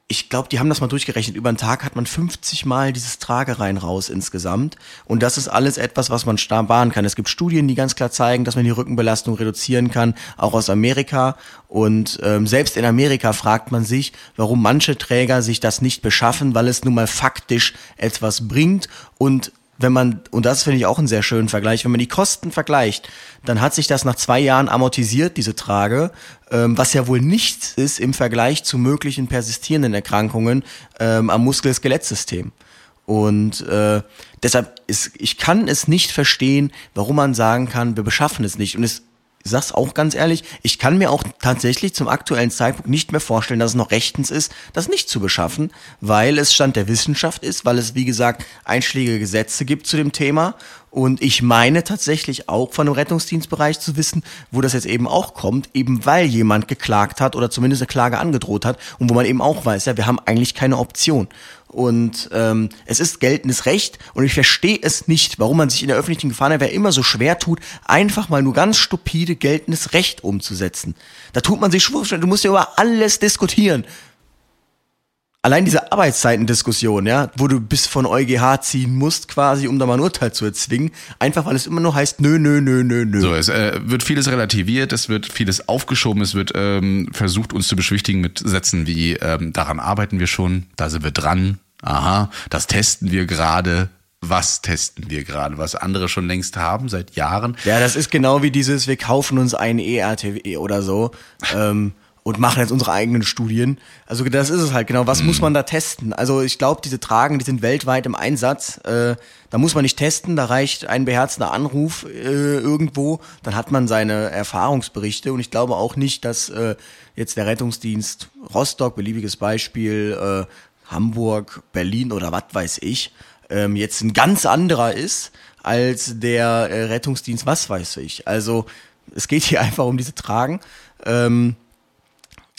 ich glaube, die haben das mal durchgerechnet. Über den Tag hat man 50 Mal dieses Tragerein raus insgesamt. Und das ist alles etwas, was man sparen kann. Es gibt Studien, die ganz klar zeigen, dass man die Rückenbelastung reduzieren kann, auch aus Amerika. Und ähm, selbst in Amerika fragt man sich, warum manche Träger sich das nicht beschaffen, weil es nun mal faktisch etwas bringt und wenn man, und das finde ich auch einen sehr schönen Vergleich, wenn man die Kosten vergleicht, dann hat sich das nach zwei Jahren amortisiert, diese Trage, ähm, was ja wohl nichts ist im Vergleich zu möglichen persistierenden Erkrankungen ähm, am Muskel-Skelettsystem. Und äh, deshalb ist, ich kann es nicht verstehen, warum man sagen kann, wir beschaffen es nicht. Und es sag's auch ganz ehrlich, ich kann mir auch tatsächlich zum aktuellen Zeitpunkt nicht mehr vorstellen, dass es noch rechtens ist, das nicht zu beschaffen, weil es Stand der Wissenschaft ist, weil es, wie gesagt, einschlägige Gesetze gibt zu dem Thema. Und ich meine tatsächlich auch von dem Rettungsdienstbereich zu wissen, wo das jetzt eben auch kommt, eben weil jemand geklagt hat oder zumindest eine Klage angedroht hat und wo man eben auch weiß, ja, wir haben eigentlich keine Option. Und ähm, es ist geltendes Recht und ich verstehe es nicht, warum man sich in der öffentlichen Gefahrenabwehr immer so schwer tut, einfach mal nur ganz stupide geltendes Recht umzusetzen. Da tut man sich schwur, du musst ja über alles diskutieren. Allein diese Arbeitszeitendiskussion, ja, wo du bis von EuGH ziehen musst, quasi, um da mal ein Urteil zu erzwingen, einfach weil es immer nur heißt, nö, nö, nö, nö, nö. So, es äh, wird vieles relativiert, es wird vieles aufgeschoben, es wird ähm, versucht, uns zu beschwichtigen mit Sätzen wie, ähm, daran arbeiten wir schon, da sind wir dran, aha, das testen wir gerade, was testen wir gerade, was andere schon längst haben, seit Jahren. Ja, das ist genau wie dieses, wir kaufen uns einen ERTW oder so ähm, und machen jetzt unsere eigenen Studien. Also das ist es halt genau, was mm. muss man da testen? Also ich glaube, diese Tragen, die sind weltweit im Einsatz. Äh, da muss man nicht testen, da reicht ein beherzender Anruf äh, irgendwo, dann hat man seine Erfahrungsberichte und ich glaube auch nicht, dass äh, jetzt der Rettungsdienst Rostock, beliebiges Beispiel, äh, Hamburg, Berlin oder was weiß ich, ähm, jetzt ein ganz anderer ist als der äh, Rettungsdienst, was weiß ich. Also es geht hier einfach um diese Tragen. Ähm,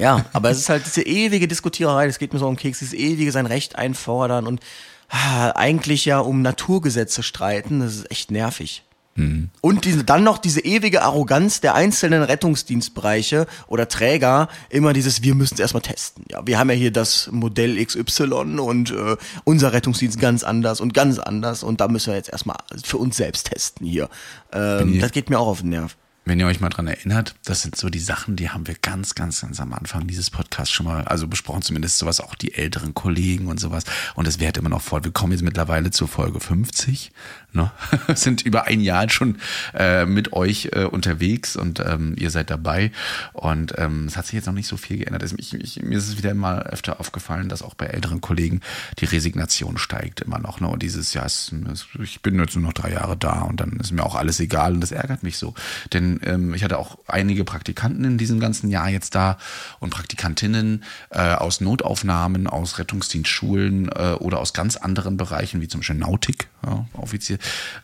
ja, aber es ist halt diese ewige Diskutiererei, das geht mir so um Keks, dieses ewige sein Recht einfordern und ah, eigentlich ja um Naturgesetze streiten, das ist echt nervig. Mhm. Und diese, dann noch diese ewige Arroganz der einzelnen Rettungsdienstbereiche oder Träger, immer dieses, wir müssen es erstmal testen. Ja, wir haben ja hier das Modell XY und äh, unser Rettungsdienst ganz anders und ganz anders und da müssen wir jetzt erstmal für uns selbst testen hier. Ähm, das geht mir auch auf den Nerv. Wenn ihr euch mal dran erinnert, das sind so die Sachen, die haben wir ganz, ganz, ganz am Anfang dieses Podcasts schon mal, also besprochen, zumindest sowas, auch die älteren Kollegen und sowas. Und es wird immer noch voll. Wir kommen jetzt mittlerweile zur Folge 50, ne? sind über ein Jahr schon äh, mit euch äh, unterwegs und ähm, ihr seid dabei. Und ähm, es hat sich jetzt noch nicht so viel geändert. Ich, ich, mir ist es wieder mal öfter aufgefallen, dass auch bei älteren Kollegen die Resignation steigt immer noch. Ne? Und dieses Jahr, ist, ich bin jetzt nur noch drei Jahre da und dann ist mir auch alles egal und das ärgert mich so. Denn ähm, ich hatte auch einige Praktikanten in diesem ganzen Jahr jetzt da und Praktikantinnen äh, aus Notaufnahmen, aus Rettungsdienstschulen äh, oder aus ganz anderen Bereichen, wie zum Beispiel Nautik, ja, offiziell.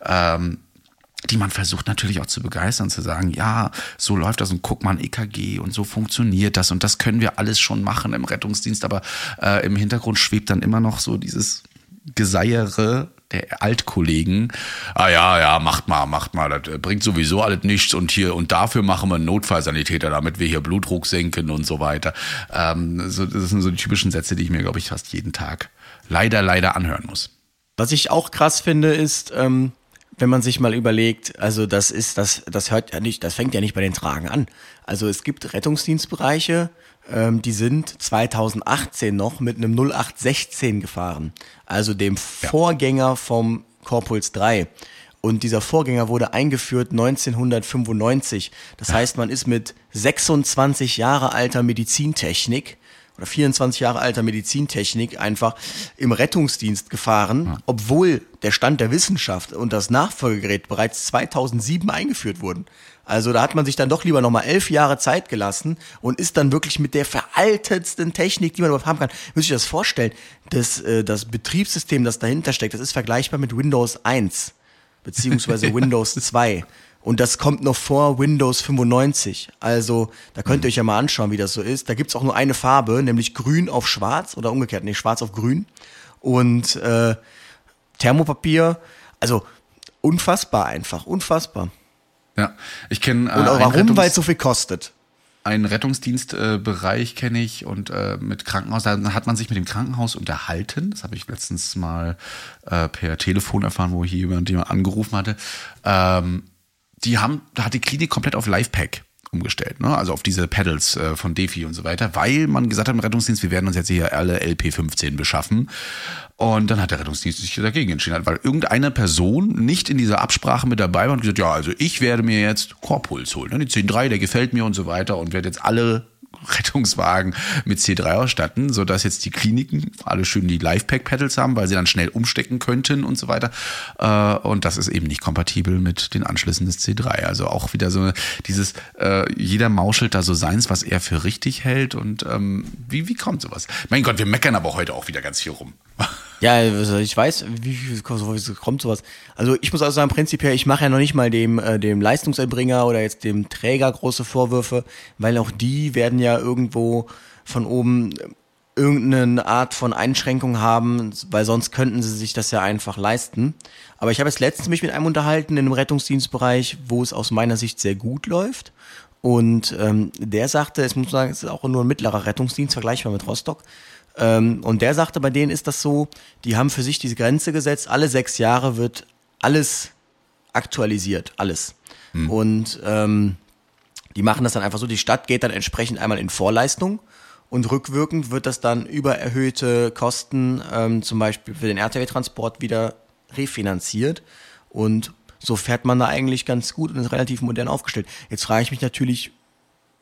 Ähm, die man versucht natürlich auch zu begeistern, zu sagen, ja, so läuft das und guck mal ein EKG und so funktioniert das und das können wir alles schon machen im Rettungsdienst, aber äh, im Hintergrund schwebt dann immer noch so dieses Geseiere der Altkollegen, ah ja, ja, macht mal, macht mal, das bringt sowieso alles nichts und hier und dafür machen wir einen Notfallsanitäter, damit wir hier Blutdruck senken und so weiter. Ähm, das sind so die typischen Sätze, die ich mir, glaube ich, fast jeden Tag leider, leider anhören muss. Was ich auch krass finde, ist, ähm, wenn man sich mal überlegt, also das ist, das, das hört ja nicht, das fängt ja nicht bei den Tragen an. Also es gibt Rettungsdienstbereiche, ähm, die sind 2018 noch mit einem 0816 gefahren, also dem ja. Vorgänger vom Corpuls 3. Und dieser Vorgänger wurde eingeführt 1995. Das heißt, man ist mit 26 Jahre alter Medizintechnik oder 24 Jahre alter Medizintechnik einfach im Rettungsdienst gefahren, obwohl der Stand der Wissenschaft und das Nachfolgegerät bereits 2007 eingeführt wurden. Also da hat man sich dann doch lieber nochmal elf Jahre Zeit gelassen und ist dann wirklich mit der veraltetsten Technik, die man überhaupt haben kann. Muss ich das vorstellen? Das, äh, das Betriebssystem, das dahinter steckt, das ist vergleichbar mit Windows 1 beziehungsweise Windows 2. Und das kommt noch vor Windows 95. Also da könnt ihr euch ja mal anschauen, wie das so ist. Da gibt's auch nur eine Farbe, nämlich grün auf schwarz oder umgekehrt, nee, schwarz auf grün. Und äh, Thermopapier, also unfassbar einfach, unfassbar. Ja, ich kenne. Äh, und auch warum? Weil es so viel kostet. Einen Rettungsdienstbereich äh, kenne ich und äh, mit Krankenhaus, da hat man sich mit dem Krankenhaus unterhalten. Das habe ich letztens mal äh, per Telefon erfahren, wo hier jemand, jemand angerufen hatte. Ähm, die haben, da hat die Klinik komplett auf Lifepack umgestellt, ne? also auf diese Pedals äh, von Defi und so weiter, weil man gesagt hat im Rettungsdienst, wir werden uns jetzt hier alle LP15 beschaffen. Und dann hat der Rettungsdienst sich dagegen entschieden, weil irgendeine Person nicht in dieser Absprache mit dabei war und gesagt, ja, also ich werde mir jetzt Korpuls holen, ne? die 10.3, der gefällt mir und so weiter und werde jetzt alle Rettungswagen mit C3 ausstatten, sodass jetzt die Kliniken alle schön die Lifepack-Pedals haben, weil sie dann schnell umstecken könnten und so weiter. Äh, und das ist eben nicht kompatibel mit den Anschlüssen des C3. Also auch wieder so dieses, äh, jeder mauschelt da so seins, was er für richtig hält. Und ähm, wie, wie kommt sowas? Mein Gott, wir meckern aber heute auch wieder ganz viel rum. Ja, also ich weiß, wie viel kommt sowas. Also ich muss also sagen, prinzipiell, ich mache ja noch nicht mal dem, äh, dem Leistungserbringer oder jetzt dem Träger große Vorwürfe, weil auch die werden ja irgendwo von oben irgendeine Art von Einschränkung haben, weil sonst könnten sie sich das ja einfach leisten. Aber ich habe jetzt letztens mich mit einem unterhalten in einem Rettungsdienstbereich, wo es aus meiner Sicht sehr gut läuft. Und ähm, der sagte, es muss man sagen, es ist auch nur ein mittlerer Rettungsdienst, vergleichbar mit Rostock. Ähm, und der sagte, bei denen ist das so, die haben für sich diese Grenze gesetzt, alle sechs Jahre wird alles aktualisiert, alles. Hm. Und ähm, die machen das dann einfach so, die Stadt geht dann entsprechend einmal in Vorleistung und rückwirkend wird das dann über erhöhte Kosten, ähm, zum Beispiel für den RTW-Transport, wieder refinanziert. Und so fährt man da eigentlich ganz gut und ist relativ modern aufgestellt. Jetzt frage ich mich natürlich,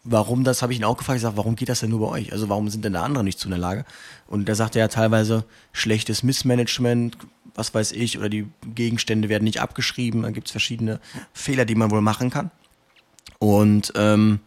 warum das, habe ich ihn auch gefragt, ich sage, warum geht das denn nur bei euch? Also warum sind denn da andere nicht zu in der Lage? Und da sagt er ja teilweise schlechtes Missmanagement, was weiß ich, oder die Gegenstände werden nicht abgeschrieben, dann gibt es verschiedene Fehler, die man wohl machen kann. Und ähm,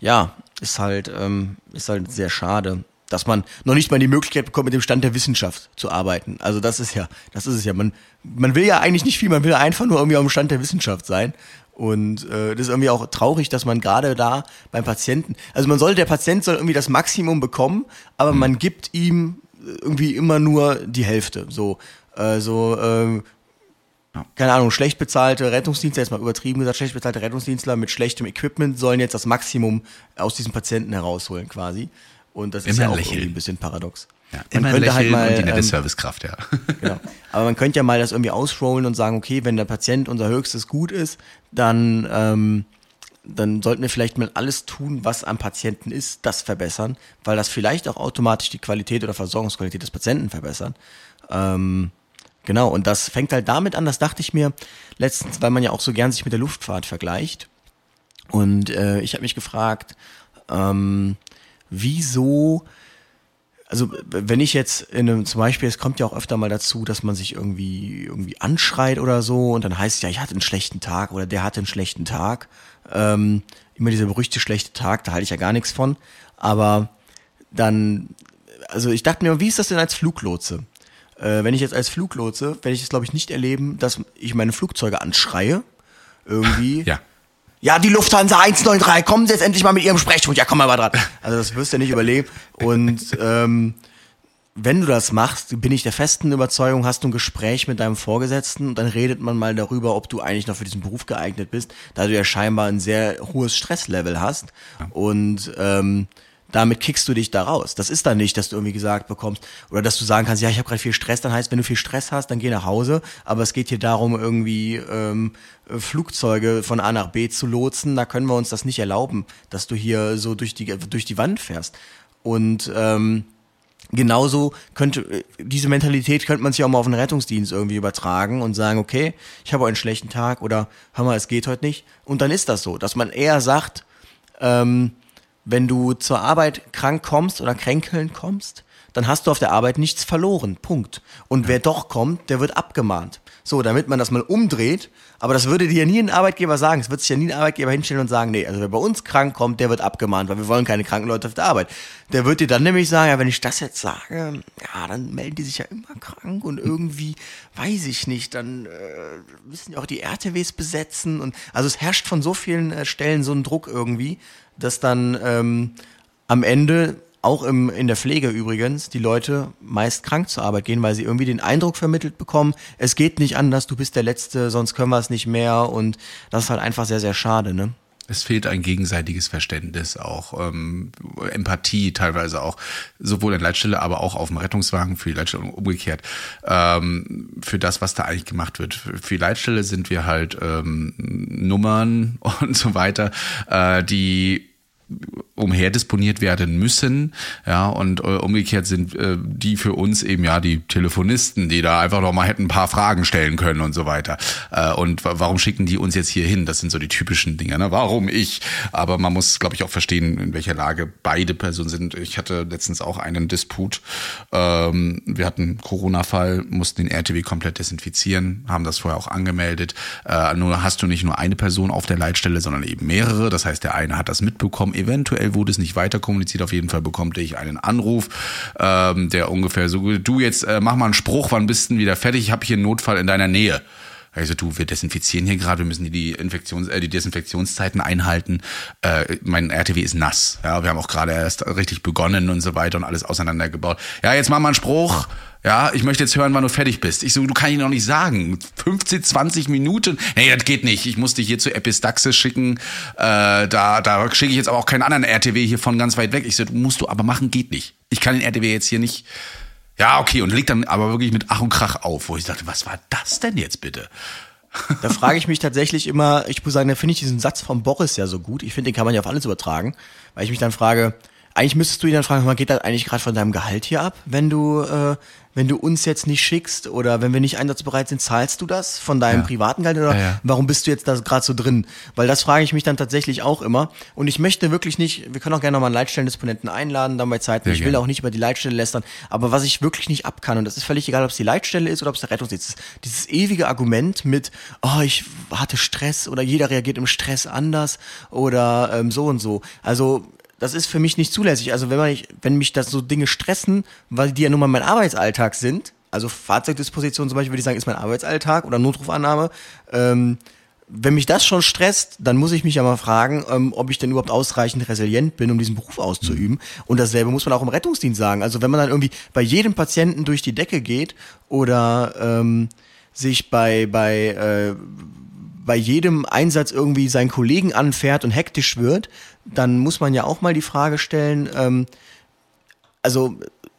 ja, ist halt, ähm, ist halt sehr schade, dass man noch nicht mal die Möglichkeit bekommt, mit dem Stand der Wissenschaft zu arbeiten. Also das ist ja, das ist es ja. Man, man will ja eigentlich nicht viel, man will einfach nur irgendwie auf dem Stand der Wissenschaft sein. Und äh, das ist irgendwie auch traurig, dass man gerade da beim Patienten, also man soll, der Patient soll irgendwie das Maximum bekommen, aber mhm. man gibt ihm irgendwie immer nur die Hälfte. So, äh, so äh, keine Ahnung, schlecht bezahlte Rettungsdienstler, jetzt mal übertrieben gesagt, schlecht bezahlte Rettungsdienstler mit schlechtem Equipment sollen jetzt das Maximum aus diesem Patienten herausholen quasi. Und das ist ja auch irgendwie ein bisschen paradox. Ja, man könnte halt mal, und die nette ähm, Servicekraft, ja. Genau. Aber man könnte ja mal das irgendwie ausrollen und sagen, okay, wenn der Patient unser höchstes Gut ist, dann ähm, dann sollten wir vielleicht mal alles tun, was am Patienten ist, das verbessern, weil das vielleicht auch automatisch die Qualität oder Versorgungsqualität des Patienten verbessern. Ähm, genau, und das fängt halt damit an, das dachte ich mir letztens, weil man ja auch so gern sich mit der Luftfahrt vergleicht. Und äh, ich habe mich gefragt, ähm, wieso also wenn ich jetzt in einem, zum Beispiel, es kommt ja auch öfter mal dazu, dass man sich irgendwie irgendwie anschreit oder so und dann heißt es ja, ich hatte einen schlechten Tag oder der hatte einen schlechten Tag. Ähm, immer dieser berüchtigte schlechte Tag, da halte ich ja gar nichts von. Aber dann, also ich dachte mir, wie ist das denn als Fluglotse? Äh, wenn ich jetzt als Fluglotse, werde ich es glaube ich nicht erleben, dass ich meine Flugzeuge anschreie. Irgendwie. Ja. Ja, die Lufthansa 193, kommen Sie jetzt endlich mal mit Ihrem Sprechhund. Ja, komm mal dran. Also das wirst du ja nicht überleben. Und ähm, wenn du das machst, bin ich der festen Überzeugung, hast du ein Gespräch mit deinem Vorgesetzten und dann redet man mal darüber, ob du eigentlich noch für diesen Beruf geeignet bist, da du ja scheinbar ein sehr hohes Stresslevel hast. Und ähm, damit kickst du dich da raus. Das ist dann nicht, dass du irgendwie gesagt bekommst oder dass du sagen kannst, ja, ich habe gerade viel Stress. Dann heißt, wenn du viel Stress hast, dann geh nach Hause. Aber es geht hier darum, irgendwie ähm, Flugzeuge von A nach B zu lotsen. Da können wir uns das nicht erlauben, dass du hier so durch die durch die Wand fährst. Und ähm, genauso könnte diese Mentalität könnte man sich auch mal auf einen Rettungsdienst irgendwie übertragen und sagen, okay, ich habe einen schlechten Tag oder hör mal, es geht heute nicht. Und dann ist das so, dass man eher sagt, ähm, wenn du zur Arbeit krank kommst oder kränkeln kommst, dann hast du auf der Arbeit nichts verloren. Punkt. Und wer doch kommt, der wird abgemahnt. So, damit man das mal umdreht. Aber das würde dir nie ein Arbeitgeber sagen. Es wird sich ja nie ein Arbeitgeber hinstellen und sagen, nee, also wer bei uns krank kommt, der wird abgemahnt, weil wir wollen keine kranken Leute auf der Arbeit. Der wird dir dann nämlich sagen, ja, wenn ich das jetzt sage, ja, dann melden die sich ja immer krank und irgendwie, weiß ich nicht, dann äh, müssen ja auch die RTWs besetzen und also es herrscht von so vielen äh, Stellen so ein Druck irgendwie dass dann ähm, am Ende auch im, in der Pflege übrigens, die Leute meist krank zur Arbeit gehen, weil sie irgendwie den Eindruck vermittelt bekommen, es geht nicht anders, du bist der Letzte, sonst können wir es nicht mehr und das ist halt einfach sehr, sehr schade, ne? Es fehlt ein gegenseitiges Verständnis, auch ähm, Empathie teilweise auch, sowohl in Leitstelle, aber auch auf dem Rettungswagen für die Leitstelle und umgekehrt, ähm, für das, was da eigentlich gemacht wird. Für die Leitstelle sind wir halt ähm, Nummern und so weiter, äh, die umherdisponiert werden müssen. Ja, und äh, umgekehrt sind äh, die für uns eben ja die Telefonisten, die da einfach noch mal hätten ein paar Fragen stellen können und so weiter. Äh, und warum schicken die uns jetzt hier hin? Das sind so die typischen Dinge. Ne? Warum ich? Aber man muss, glaube ich, auch verstehen, in welcher Lage beide Personen sind. Ich hatte letztens auch einen Disput. Ähm, wir hatten Corona-Fall, mussten den RTW komplett desinfizieren, haben das vorher auch angemeldet. Äh, nur hast du nicht nur eine Person auf der Leitstelle, sondern eben mehrere. Das heißt, der eine hat das mitbekommen, eventuell wurde es nicht weiter kommuniziert. Auf jeden Fall bekommte ich einen Anruf, ähm, der ungefähr so, du jetzt äh, mach mal einen Spruch, wann bist du wieder fertig? Ich habe hier einen Notfall in deiner Nähe. Also du, wir desinfizieren hier gerade, wir müssen die Infektions, äh, die Desinfektionszeiten einhalten. Äh, mein RTW ist nass. Ja, wir haben auch gerade erst richtig begonnen und so weiter und alles auseinandergebaut. Ja, jetzt mach mal einen Spruch. Ja, ich möchte jetzt hören, wann du fertig bist. Ich so, du kannst ich noch nicht sagen. 15, 20 Minuten? Nee, das geht nicht. Ich muss dich hier zu Epistaxis schicken. Äh, da da schicke ich jetzt aber auch keinen anderen RTW hier von ganz weit weg. Ich so, musst du aber machen, geht nicht. Ich kann den RTW jetzt hier nicht. Ja, okay, und legt dann aber wirklich mit Ach und Krach auf, wo ich dachte, was war das denn jetzt bitte? Da frage ich mich tatsächlich immer, ich muss sagen, da finde ich diesen Satz von Boris ja so gut. Ich finde, den kann man ja auf alles übertragen, weil ich mich dann frage, eigentlich müsstest du ihn dann fragen, geht das eigentlich gerade von deinem Gehalt hier ab, wenn du, äh, wenn du uns jetzt nicht schickst oder wenn wir nicht einsatzbereit sind, zahlst du das von deinem ja. privaten Gehalt oder ja, ja. warum bist du jetzt da gerade so drin? Weil das frage ich mich dann tatsächlich auch immer. Und ich möchte wirklich nicht, wir können auch gerne nochmal einen Leitstellendisponenten einladen, dann bei Zeiten. ich will gerne. auch nicht über die Leitstelle lästern, aber was ich wirklich nicht ab kann, und das ist völlig egal, ob es die Leitstelle ist oder ob es der Rettungsdienst ist, dieses ewige Argument mit, oh, ich hatte Stress oder jeder reagiert im Stress anders oder ähm, so und so. Also das ist für mich nicht zulässig. Also wenn, man, wenn mich das so Dinge stressen, weil die ja nun mal mein Arbeitsalltag sind, also Fahrzeugdisposition zum Beispiel würde ich sagen, ist mein Arbeitsalltag oder Notrufannahme, ähm, wenn mich das schon stresst, dann muss ich mich ja mal fragen, ähm, ob ich denn überhaupt ausreichend resilient bin, um diesen Beruf auszuüben. Und dasselbe muss man auch im Rettungsdienst sagen. Also wenn man dann irgendwie bei jedem Patienten durch die Decke geht oder ähm, sich bei, bei äh, bei jedem Einsatz irgendwie seinen Kollegen anfährt und hektisch wird, dann muss man ja auch mal die Frage stellen, ähm, also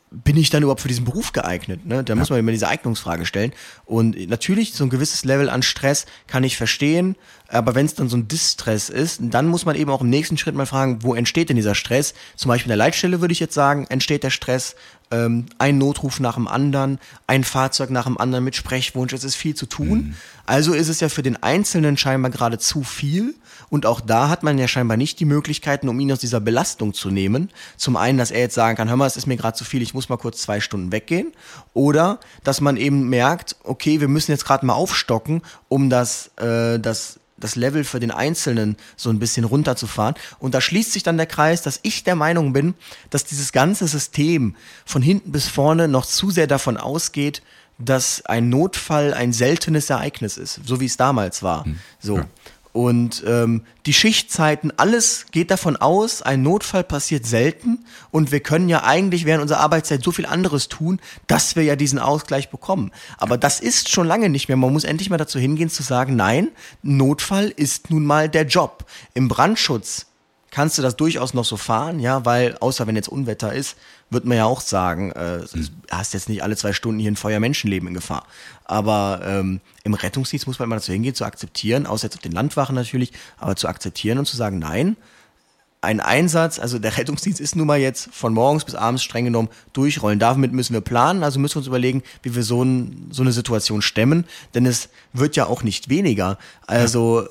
bin ich dann überhaupt für diesen Beruf geeignet? Ne? Da ja. muss man immer diese Eignungsfrage stellen. Und natürlich, so ein gewisses Level an Stress kann ich verstehen, aber wenn es dann so ein Distress ist, dann muss man eben auch im nächsten Schritt mal fragen, wo entsteht denn dieser Stress? Zum Beispiel in der Leitstelle würde ich jetzt sagen, entsteht der Stress, ähm, ein Notruf nach dem anderen, ein Fahrzeug nach dem anderen mit Sprechwunsch, es ist viel zu tun. Mhm. Also ist es ja für den Einzelnen scheinbar gerade zu viel. Und auch da hat man ja scheinbar nicht die Möglichkeiten, um ihn aus dieser Belastung zu nehmen. Zum einen, dass er jetzt sagen kann, hör mal, es ist mir gerade zu viel, ich muss mal kurz zwei Stunden weggehen. Oder dass man eben merkt, okay, wir müssen jetzt gerade mal aufstocken, um das, äh, das das Level für den Einzelnen so ein bisschen runterzufahren. Und da schließt sich dann der Kreis, dass ich der Meinung bin, dass dieses ganze System von hinten bis vorne noch zu sehr davon ausgeht, dass ein Notfall ein seltenes Ereignis ist, so wie es damals war. Hm. So. Ja. Und ähm, die Schichtzeiten, alles geht davon aus, ein Notfall passiert selten und wir können ja eigentlich während unserer Arbeitszeit so viel anderes tun, dass wir ja diesen Ausgleich bekommen. Aber das ist schon lange nicht mehr. Man muss endlich mal dazu hingehen zu sagen, nein, Notfall ist nun mal der Job. Im Brandschutz kannst du das durchaus noch so fahren, ja, weil außer wenn jetzt Unwetter ist, wird man ja auch sagen, äh, mhm. hast jetzt nicht alle zwei Stunden hier ein Feuer Menschenleben in Gefahr. Aber ähm, im Rettungsdienst muss man immer dazu hingehen, zu akzeptieren, außer jetzt auf den Landwachen natürlich, aber zu akzeptieren und zu sagen, nein, ein Einsatz, also der Rettungsdienst ist nun mal jetzt von morgens bis abends streng genommen durchrollen. Damit müssen wir planen, also müssen wir uns überlegen, wie wir so, ein, so eine Situation stemmen, denn es wird ja auch nicht weniger. Also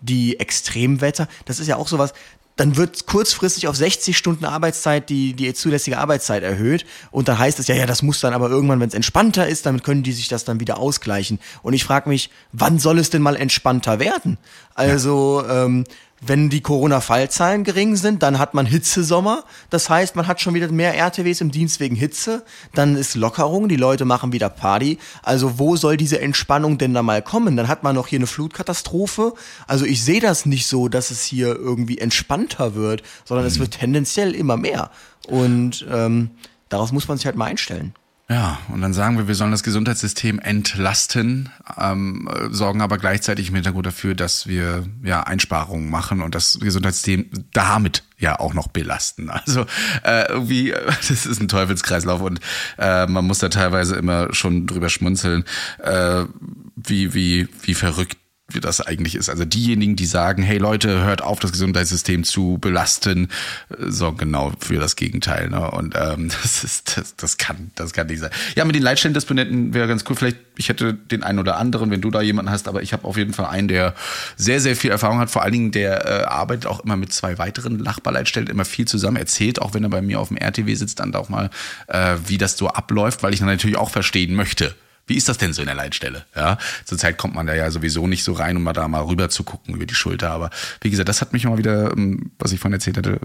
die Extremwetter, das ist ja auch sowas, dann wird kurzfristig auf 60 Stunden Arbeitszeit die, die zulässige Arbeitszeit erhöht. Und dann heißt es ja, ja, das muss dann aber irgendwann, wenn es entspannter ist, damit können die sich das dann wieder ausgleichen. Und ich frage mich, wann soll es denn mal entspannter werden? Also, ja. ähm, wenn die Corona-Fallzahlen gering sind, dann hat man Hitzesommer. Das heißt, man hat schon wieder mehr RTWs im Dienst wegen Hitze. Dann ist Lockerung, die Leute machen wieder Party. Also wo soll diese Entspannung denn da mal kommen? Dann hat man noch hier eine Flutkatastrophe. Also ich sehe das nicht so, dass es hier irgendwie entspannter wird, sondern mhm. es wird tendenziell immer mehr. Und ähm, darauf muss man sich halt mal einstellen. Ja, und dann sagen wir, wir sollen das Gesundheitssystem entlasten, ähm, sorgen aber gleichzeitig im Hintergrund dafür, dass wir ja Einsparungen machen und das Gesundheitssystem damit ja auch noch belasten. Also äh, irgendwie, das ist ein Teufelskreislauf und äh, man muss da teilweise immer schon drüber schmunzeln, äh, wie, wie, wie verrückt wie das eigentlich ist. Also diejenigen, die sagen, hey Leute, hört auf, das Gesundheitssystem zu belasten, äh, sorgen genau für das Gegenteil. Ne? Und ähm, das ist, das, das kann, das kann nicht sein. Ja, mit den Leitstellendisponenten wäre ganz cool. Vielleicht, ich hätte den einen oder anderen, wenn du da jemanden hast, aber ich habe auf jeden Fall einen, der sehr, sehr viel Erfahrung hat. Vor allen Dingen, der äh, arbeitet auch immer mit zwei weiteren Nachbarleitstellen, immer viel zusammen, erzählt, auch wenn er bei mir auf dem RTW sitzt, dann auch mal, äh, wie das so abläuft, weil ich dann natürlich auch verstehen möchte wie ist das denn so in der Leitstelle? Ja, zurzeit kommt man da ja sowieso nicht so rein, um mal da mal rüber zu gucken über die Schulter. Aber wie gesagt, das hat mich immer wieder, ähm, was ich vorhin erzählt hatte,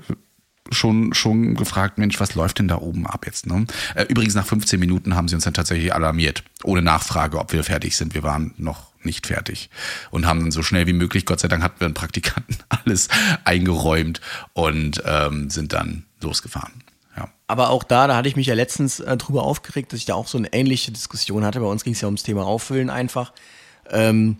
schon, schon gefragt, Mensch, was läuft denn da oben ab jetzt? Ne? Äh, übrigens, nach 15 Minuten haben sie uns dann tatsächlich alarmiert, ohne Nachfrage, ob wir fertig sind. Wir waren noch nicht fertig und haben dann so schnell wie möglich, Gott sei Dank hatten wir einen Praktikanten, alles eingeräumt und ähm, sind dann losgefahren. Aber auch da, da hatte ich mich ja letztens äh, drüber aufgeregt, dass ich da auch so eine ähnliche Diskussion hatte. Bei uns ging es ja ums Thema Auffüllen einfach. Ähm,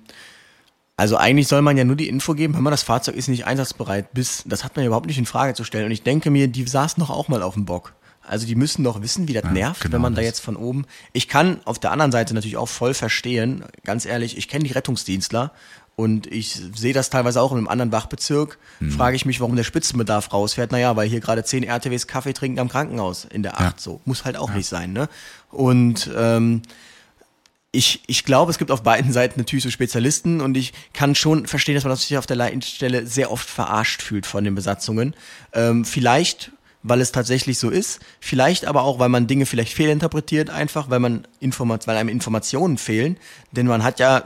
also eigentlich soll man ja nur die Info geben, wenn man das Fahrzeug ist nicht einsatzbereit bis, das hat man ja überhaupt nicht in Frage zu stellen. Und ich denke mir, die saßen doch auch mal auf dem Bock. Also die müssen doch wissen, wie das ja, nervt, genau wenn man das. da jetzt von oben. Ich kann auf der anderen Seite natürlich auch voll verstehen, ganz ehrlich, ich kenne die Rettungsdienstler und ich sehe das teilweise auch in einem anderen Wachbezirk. Mhm. Frage ich mich, warum der Spitzenbedarf rausfährt. Naja, weil hier gerade zehn RTWs Kaffee trinken am Krankenhaus in der Acht. Ja. So muss halt auch ja. nicht sein. Ne? Und ähm, ich, ich glaube, es gibt auf beiden Seiten natürlich so Spezialisten und ich kann schon verstehen, dass man sich auf der Leitstelle sehr oft verarscht fühlt von den Besatzungen. Ähm, vielleicht weil es tatsächlich so ist, vielleicht aber auch, weil man Dinge vielleicht fehlinterpretiert einfach, weil man Informat weil einem Informationen fehlen, denn man hat ja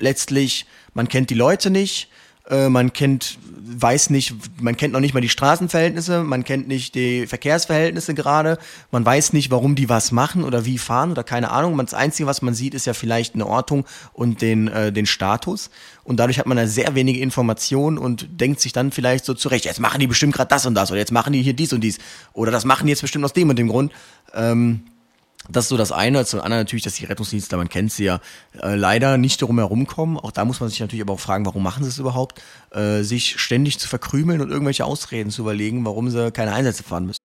letztlich man kennt die Leute nicht, äh, man kennt, weiß nicht, man kennt noch nicht mal die Straßenverhältnisse, man kennt nicht die Verkehrsverhältnisse gerade, man weiß nicht, warum die was machen oder wie fahren oder keine Ahnung. Das Einzige, was man sieht, ist ja vielleicht eine Ortung und den, äh, den Status. Und dadurch hat man da sehr wenige Informationen und denkt sich dann vielleicht so zurecht, jetzt machen die bestimmt gerade das und das oder jetzt machen die hier dies und dies oder das machen die jetzt bestimmt aus dem und dem Grund. Ähm, das ist so das eine. Zum anderen natürlich, dass die Rettungsdienste, man kennt sie ja, äh, leider nicht darum herumkommen. Auch da muss man sich natürlich aber auch fragen, warum machen sie es überhaupt? Äh, sich ständig zu verkrümeln und irgendwelche Ausreden zu überlegen, warum sie keine Einsätze fahren müssen.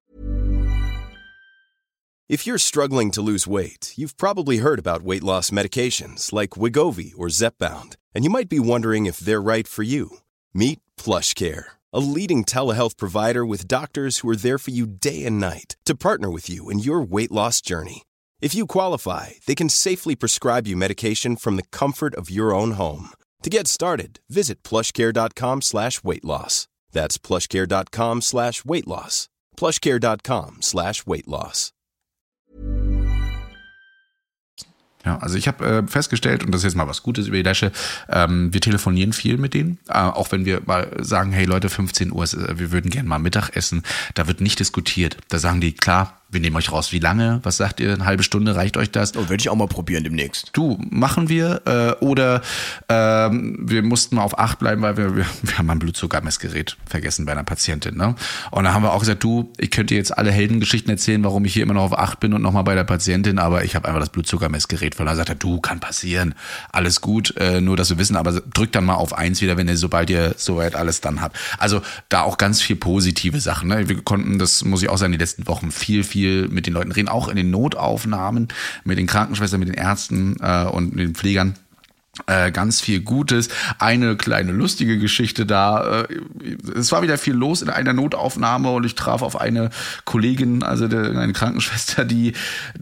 If you're struggling to lose weight, you've probably heard about weight loss medications like Wigovi or Zepbound, and you might be wondering if they're right for you. Meet PlushCare, a leading telehealth provider with doctors who are there for you day and night to partner with you in your weight loss journey. If you qualify, they can safely prescribe you medication from the comfort of your own home. To get started, visit plushcare.com slash weight loss. That's plushcare.com slash weight loss. plushcare.com slash weight loss. Ja, also ich habe äh, festgestellt, und das ist jetzt mal was Gutes über die Dasche, ähm, wir telefonieren viel mit denen, äh, auch wenn wir mal sagen, hey Leute, 15 Uhr, äh, wir würden gerne mal Mittag essen, da wird nicht diskutiert. Da sagen die, klar, wir nehmen euch raus. Wie lange? Was sagt ihr? Eine halbe Stunde reicht euch das? Oh, Würde ich auch mal probieren demnächst. Du, machen wir. Äh, oder ähm, wir mussten mal auf acht bleiben, weil wir, wir, wir haben ein Blutzuckermessgerät vergessen bei einer Patientin. Ne? Und dann haben wir auch gesagt, du, ich könnte jetzt alle Heldengeschichten erzählen, warum ich hier immer noch auf acht bin und nochmal bei der Patientin, aber ich habe einfach das Blutzuckermessgerät verloren. Dann sagt er, du, kann passieren. Alles gut, äh, nur dass wir wissen, aber drückt dann mal auf eins wieder, wenn ihr, sobald ihr soweit alles dann habt. Also da auch ganz viel positive Sachen. Ne? Wir konnten, das muss ich auch sagen, die letzten Wochen viel, viel mit den Leuten reden, auch in den Notaufnahmen, mit den Krankenschwestern, mit den Ärzten äh, und den Pflegern. Äh, ganz viel Gutes. Eine kleine lustige Geschichte da. Äh, es war wieder viel los in einer Notaufnahme und ich traf auf eine Kollegin, also eine Krankenschwester, die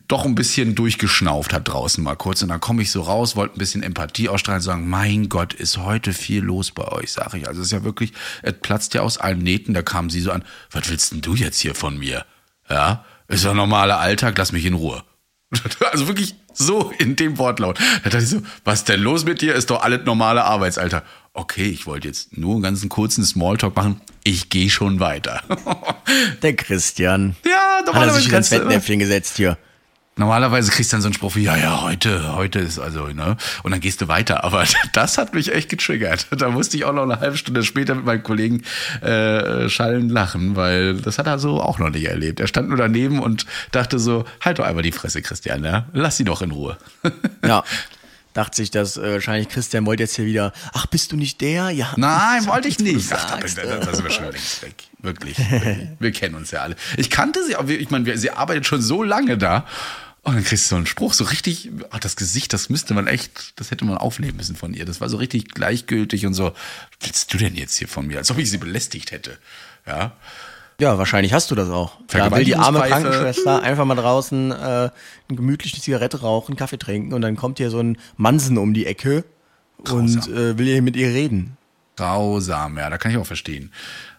doch ein bisschen durchgeschnauft hat draußen mal kurz. Und dann komme ich so raus, wollte ein bisschen Empathie ausstrahlen und sagen, mein Gott, ist heute viel los bei euch, sage ich. Also es ist ja wirklich, es platzt ja aus allen Nähten. Da kam sie so an, was willst denn du jetzt hier von mir? Ja, ist doch normaler Alltag, lass mich in Ruhe. Also wirklich so in dem Wortlaut. Da dachte ich so, was denn los mit dir? Ist doch alles normale Arbeitsalter. Okay, ich wollte jetzt nur einen ganzen kurzen Smalltalk machen. Ich gehe schon weiter. Der Christian. Ja, Hat er normalerweise sich ins Fettnäpfchen gesetzt hier. Normalerweise kriegst du dann so einen Spruch wie, ja, ja, heute, heute ist also, ne? Und dann gehst du weiter. Aber das hat mich echt getriggert. Da musste ich auch noch eine halbe Stunde später mit meinem Kollegen äh, schallend lachen, weil das hat er so auch noch nicht erlebt. Er stand nur daneben und dachte so, halt doch einmal die Fresse, Christian, ja? Lass sie doch in Ruhe. Ja. Dachte sich, dass äh, wahrscheinlich Christian wollte jetzt hier wieder, ach, bist du nicht der? Ja. Nein, wollte ich nicht. Ach, da, da, da, sind wir schon längst weg. Wirklich. wirklich. Wir kennen uns ja alle. Ich kannte sie, aber wir- ich meine, sie arbeitet schon so lange da. Und dann kriegst du so einen Spruch, so richtig, ach, das Gesicht, das müsste man echt, das hätte man aufnehmen müssen von ihr. Das war so richtig gleichgültig und so, was willst du denn jetzt hier von mir? Als ob ich sie belästigt hätte. Ja. Ja, wahrscheinlich hast du das auch. Da will die arme. Krankenschwester einfach mal draußen äh, eine gemütliche Zigarette rauchen, Kaffee trinken und dann kommt hier so ein Mansen um die Ecke und Grausam. äh, will hier mit ihr reden. Grausam, ja, da kann ich auch verstehen.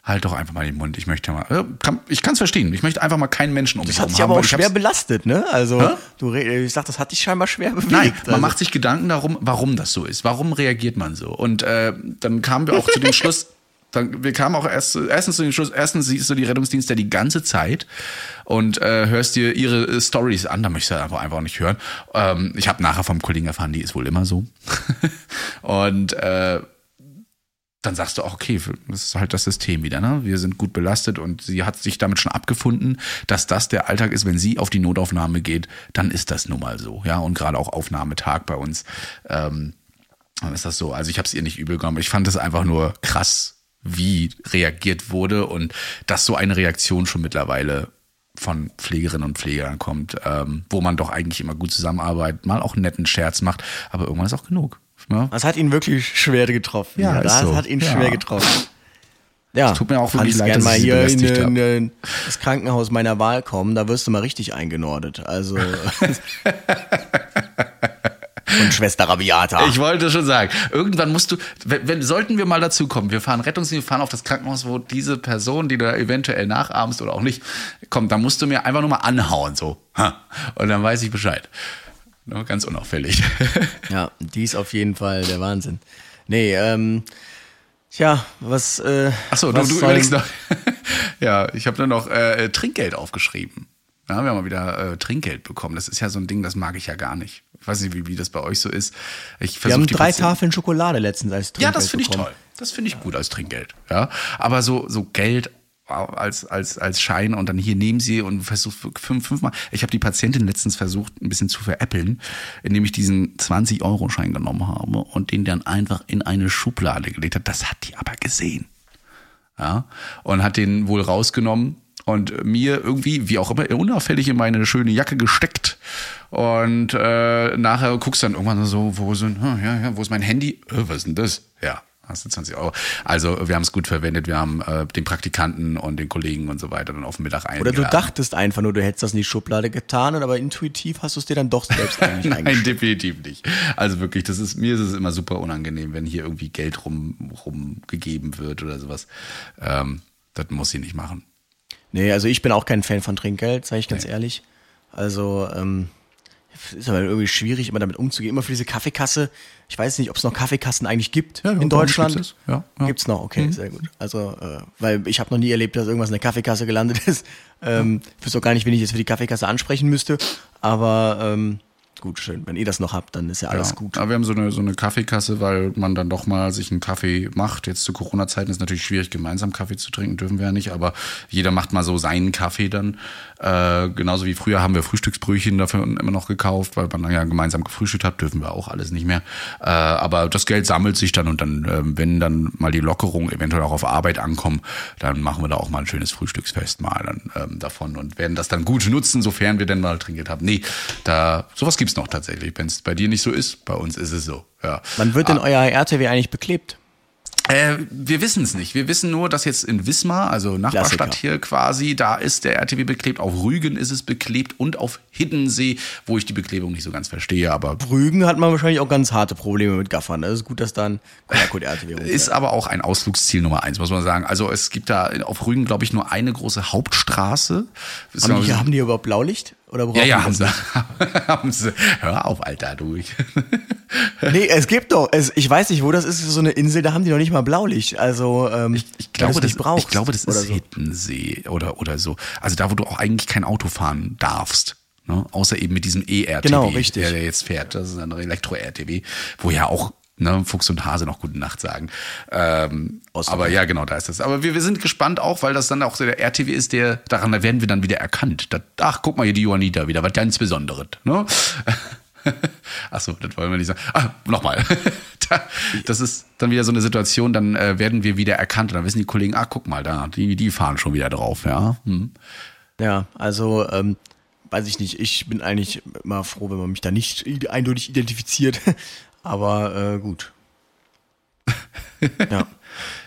Halt doch einfach mal den Mund. Ich möchte mal, kann, ich kann es verstehen. Ich möchte einfach mal keinen Menschen um mich Das hat herum dich aber haben, auch ich schwer belastet, ne? Also, Hä? du ich sag, das hat dich scheinbar schwer bewegt. Nein, man also. macht sich Gedanken darum, warum das so ist. Warum reagiert man so? Und äh, dann kamen wir auch zu dem Schluss, dann, wir kamen auch erst, erstens zu dem Schluss, erstens siehst du die Rettungsdienste die ganze Zeit und äh, hörst dir ihre äh, Stories an, da möchtest du einfach, einfach auch nicht hören. Ähm, ich habe nachher vom Kollegen erfahren, die ist wohl immer so. und äh, dann sagst du auch, okay, das ist halt das System wieder, ne? Wir sind gut belastet und sie hat sich damit schon abgefunden, dass das der Alltag ist, wenn sie auf die Notaufnahme geht, dann ist das nun mal so, ja. Und gerade auch Aufnahmetag bei uns, ähm, dann ist das so. Also ich habe es ihr nicht übel genommen. Ich fand es einfach nur krass, wie reagiert wurde und dass so eine Reaktion schon mittlerweile von Pflegerinnen und Pflegern kommt, ähm, wo man doch eigentlich immer gut zusammenarbeitet, mal auch einen netten Scherz macht, aber irgendwann ist auch genug. Ne? Das hat ihn wirklich schwer getroffen. Ja, ist das so. hat ihn Ja. schwer getroffen. Ja, Es tut mir auch wirklich leid, dass mal hier in, in, in das Krankenhaus meiner Wahl kommen, da wirst du mal richtig eingenordet. Also von Schwester Rabiata. Ich wollte schon sagen, irgendwann musst du, wenn, wenn sollten wir mal dazu kommen, wir fahren Rettungsdienst, wir fahren auf das Krankenhaus, wo diese Person, die du da eventuell nachahmst oder auch nicht, kommt, dann musst du mir einfach nur mal anhauen, so. Und dann weiß ich Bescheid. Nur ganz unauffällig. Ja, die ist auf jeden Fall der Wahnsinn. Nee, ähm, tja, was, äh, Achso, du, du überlegst noch. ja, ich habe nur noch äh, Trinkgeld aufgeschrieben. Ja, wir haben mal wieder äh, Trinkgeld bekommen. Das ist ja so ein Ding, das mag ich ja gar nicht. Ich weiß nicht, wie, wie das bei euch so ist. Ich Wir haben drei Tafeln Schokolade letztens als Ja, Trinkgeld das finde ich toll. Das finde ich gut als Trinkgeld. Ja, aber so so Geld als als als Schein und dann hier nehmen sie und versucht fünf fünfmal. Ich habe die Patientin letztens versucht ein bisschen zu veräppeln, indem ich diesen 20 Euro Schein genommen habe und den dann einfach in eine Schublade gelegt habe. Das hat die aber gesehen. Ja, und hat den wohl rausgenommen und mir irgendwie, wie auch immer, unauffällig in meine schöne Jacke gesteckt. Und äh, nachher guckst du dann irgendwann so, wo sind, hm, ja, ja, wo ist mein Handy? Äh, was ist denn das? Ja, hast du 20 Euro. Also wir haben es gut verwendet, wir haben äh, den Praktikanten und den Kollegen und so weiter dann auf den Mittag eingeladen. Oder du dachtest einfach nur, du hättest das in die Schublade getan, aber intuitiv hast du es dir dann doch selbst eigentlich Nein, definitiv nicht. Also wirklich, das ist, mir ist es immer super unangenehm, wenn hier irgendwie Geld rum, rumgegeben wird oder sowas. Ähm, das muss ich nicht machen. Nee, also ich bin auch kein Fan von Trinkgeld, sage ich ganz nee. ehrlich. Also, ähm, ist aber irgendwie schwierig, immer damit umzugehen. Immer für diese Kaffeekasse. Ich weiß nicht, ob es noch Kaffeekassen eigentlich gibt ja, in Deutschland. Gibt's, ja, ja. gibt's noch, okay, mhm. sehr gut. Also, äh, weil ich habe noch nie erlebt, dass irgendwas in der Kaffeekasse gelandet ist. Ähm, Ich wüsste auch gar nicht, wen ich jetzt für die Kaffeekasse ansprechen müsste. Aber ähm, gut, schön. Wenn ihr das noch habt, dann ist ja alles gut. Aber wir haben so eine, so eine Kaffeekasse, weil man dann doch mal sich einen Kaffee macht. Jetzt zu Corona-Zeiten ist natürlich schwierig, gemeinsam Kaffee zu trinken, dürfen wir ja nicht, aber jeder macht mal so seinen Kaffee dann. Äh, genauso wie früher haben wir Frühstücksbrötchen dafür immer noch gekauft, weil man dann ja gemeinsam gefrühstückt hat, dürfen wir auch alles nicht mehr. Äh, aber das Geld sammelt sich dann und dann, äh, wenn dann mal die Lockerung eventuell auch auf Arbeit ankommen, dann machen wir da auch mal ein schönes Frühstücksfest mal dann ähm, davon und werden das dann gut nutzen, sofern wir denn mal Trinkgeld haben. Nee, da sowas gibt's noch tatsächlich. Wenn es bei dir nicht so ist, bei uns ist es so. Ja. Wann wird denn ah. euer RTW eigentlich beklebt? Äh, wir wissen es nicht. Wir wissen nur, dass jetzt in Wismar, also Nachbarstadt Klassiker. hier quasi, da ist der RTW beklebt. Auf Rügen ist es beklebt und auf Hiddensee, wo ich die Beklebung nicht so ganz verstehe. Aber Rügen hat man wahrscheinlich auch ganz harte Probleme mit Gaffern. Das ist gut, dass dann ja, gut, RTW ist aber auch ein Ausflugsziel Nummer eins, muss man sagen. Also es gibt da auf Rügen, glaube ich, nur eine große Hauptstraße. Haben die, haben die überhaupt Blaulicht? Oder ja, ja, haben sie, haben sie. Hör auf, Alter, du. nee, es gibt doch, es, ich weiß nicht, wo das ist, so eine Insel, da haben die noch nicht mal Blaulicht. Also, ähm, ich, ich glaube, das, das ich glaube, das ist so. Hittensee oder, oder so. Also da, wo du auch eigentlich kein Auto fahren darfst. Ne? Außer eben mit diesem E-RTW, genau, der, der jetzt fährt. Das ist ein Elektro-RTW, wo ja auch ne, Fuchs und Hase noch gute Nacht sagen. Ähm, aber ja, genau, da ist das. Aber wir, wir sind gespannt auch, weil das dann auch so der RTW ist, der, daran werden wir dann wieder erkannt. Das, ach, guck mal hier die Johannita wieder, was ganz Besonderes. Ne? Achso, das wollen wir nicht sagen. Ah, nochmal. das ist dann wieder so eine Situation, dann äh, werden wir wieder erkannt und dann wissen die Kollegen, ah, guck mal, da, die, die fahren schon wieder drauf, ja. Hm. Ja, also, ähm, weiß ich nicht, ich bin eigentlich immer froh, wenn man mich da nicht eindeutig identifiziert. Aber äh, gut. ja.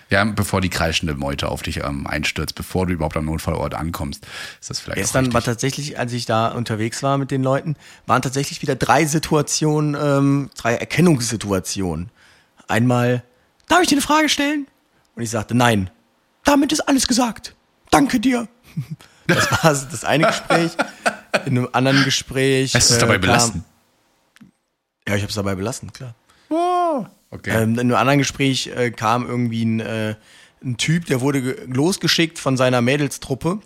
Ja, bevor die kreischende Meute auf dich ähm, einstürzt, bevor du überhaupt am Notfallort ankommst, ist das vielleicht. Gestern war tatsächlich, als ich da unterwegs war mit den Leuten, waren tatsächlich wieder drei Situationen, ähm, drei Erkennungssituationen. Einmal, darf ich dir eine Frage stellen? Und ich sagte, nein. Damit ist alles gesagt. Danke dir. Das war das eine Gespräch. In einem anderen Gespräch. Es dabei äh, belassen? Ja, ich habe es dabei belassen, klar. Oh, okay. Ähm, in einem anderen Gespräch äh, kam irgendwie ein, äh, ein Typ, der wurde losgeschickt von seiner Mädelstruppe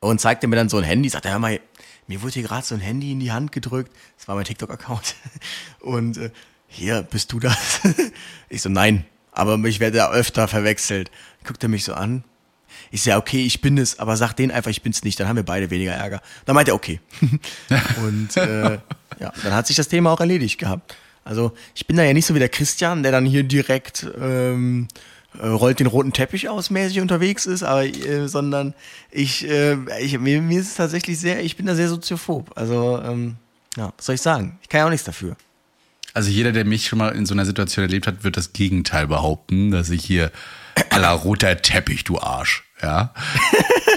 und zeigte mir dann so ein Handy. Sagte, hör mal, mir wurde hier gerade so ein Handy in die Hand gedrückt. Das war mein TikTok-Account. Und äh, hier, bist du das? ich so, nein. Aber ich werde da öfter verwechselt. Guckt er mich so an, ich sage, okay, ich bin es, aber sag denen einfach, ich bin's nicht, dann haben wir beide weniger Ärger. Dann meint er, okay. und äh, ja, dann hat sich das Thema auch erledigt gehabt. Also ich bin da ja nicht so wie der Christian, der dann hier direkt ähm, äh, rollt den roten Teppich aus mäßig unterwegs ist, aber äh, sondern ich, äh, ich mir, mir ist es tatsächlich sehr, ich bin da sehr soziophob. Also ähm, ja, was soll ich sagen? Ich kann ja auch nichts dafür. Also jeder, der mich schon mal in so einer Situation erlebt hat, wird das Gegenteil behaupten, dass ich hier aller roter Teppich, du Arsch. Ja.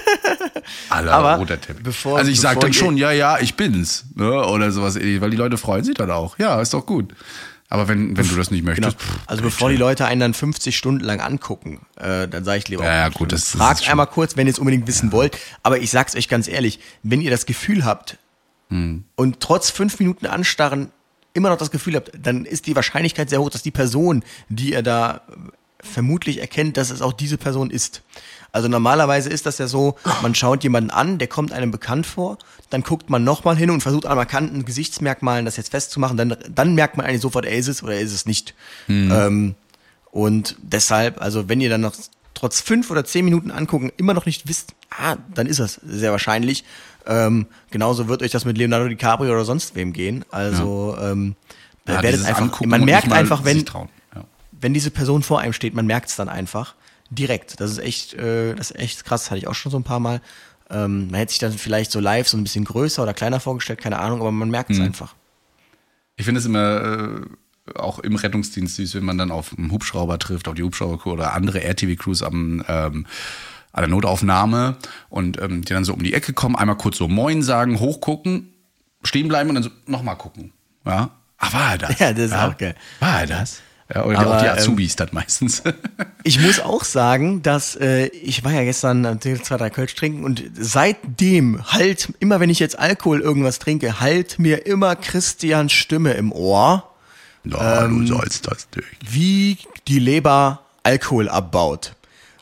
aller Aber roter Teppich. Bevor, also ich sage dann schon, ja, ja, ich bin's. Ne? Oder sowas, weil die Leute freuen sich dann auch. Ja, ist doch gut. Aber wenn, wenn du das nicht möchtest. Genau. Also bevor die Leute einen dann 50 Stunden lang angucken, äh, dann sage ich lieber, ja, ja, gut, das, fragt das einmal kurz, wenn ihr es unbedingt wissen ja. wollt. Aber ich sag's euch ganz ehrlich, wenn ihr das Gefühl habt hm. und trotz fünf Minuten Anstarren immer noch das Gefühl habt, dann ist die Wahrscheinlichkeit sehr hoch, dass die Person, die ihr da vermutlich erkennt, dass es auch diese Person ist. Also normalerweise ist das ja so, man schaut jemanden an, der kommt einem bekannt vor, dann guckt man nochmal hin und versucht an markanten Gesichtsmerkmalen das jetzt festzumachen, dann, dann merkt man eigentlich sofort, er ist es oder er ist es nicht. Mhm. Ähm, und deshalb, also wenn ihr dann noch trotz fünf oder zehn Minuten angucken immer noch nicht wisst, ah, dann ist es sehr wahrscheinlich. Ähm, genauso wird euch das mit Leonardo DiCaprio oder sonst wem gehen. Also ja. ähm, ja, einfach, man merkt einfach, wenn, wenn diese Person vor einem steht, man merkt es dann einfach. Direkt. Das ist echt, äh, das ist echt krass. Hatte ich auch schon so ein paar Mal. Ähm, man hätte sich dann vielleicht so live so ein bisschen größer oder kleiner vorgestellt, keine Ahnung, aber man merkt es mhm. einfach. Ich finde es immer äh, auch im Rettungsdienst süß, wenn man dann auf einen Hubschrauber trifft, auf die Hubschraubercrew oder andere RTW-Crews am ähm, an der Notaufnahme und ähm, die dann so um die Ecke kommen, einmal kurz so Moin sagen, hochgucken, stehen bleiben und dann so nochmal gucken. Ja. Ach, war er das? Ja, das ist ja. auch geil. War er das? Ja, oder Aber, auch die ähm, Azubis ähm, dann meistens. ich muss auch sagen, dass äh, ich war ja gestern zwei, drei Kölsch trinken und seitdem halt, immer wenn ich jetzt Alkohol irgendwas trinke, halt mir immer Christians Stimme im Ohr. Na, ähm, du sollst das nicht. Wie die Leber Alkohol abbaut.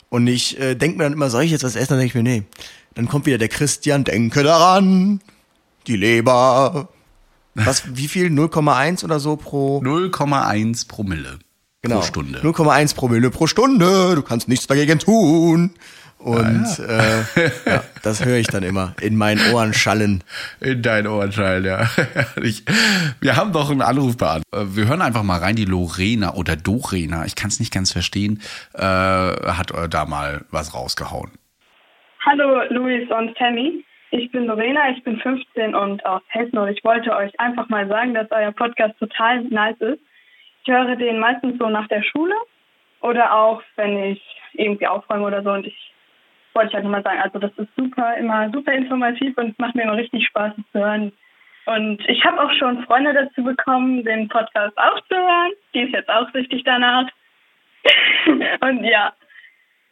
Und ich äh, denke mir dann immer, soll ich jetzt was essen? Dann denke ich mir, nee. Dann kommt wieder der Christian, denke daran, die Leber was, wie viel? 0,1 oder so pro? 0,1 Promille genau. pro Stunde. 0,1 Promille pro Stunde. Du kannst nichts dagegen tun. Und ja, ja. Äh, ja, das höre ich dann immer in meinen Ohren schallen. In deinen Ohren schallen, ja. Ich, wir haben doch einen Anruf beantwortet. Äh, wir hören einfach mal rein. Die Lorena oder Dorena, ich kann es nicht ganz verstehen, äh, hat äh, da mal was rausgehauen. Hallo Luis und Tammy. Ich bin Lorena, ich bin 15 und aus Hessen und ich wollte euch einfach mal sagen, dass euer Podcast total nice ist. Ich höre den meistens so nach der Schule oder auch, wenn ich irgendwie aufräume oder so und ich wollte halt nochmal sagen, also das ist super, immer super informativ und macht mir immer richtig Spaß zu hören. Und ich habe auch schon Freunde dazu bekommen, den Podcast auch zu hören. Die ist jetzt auch richtig danach. und ja,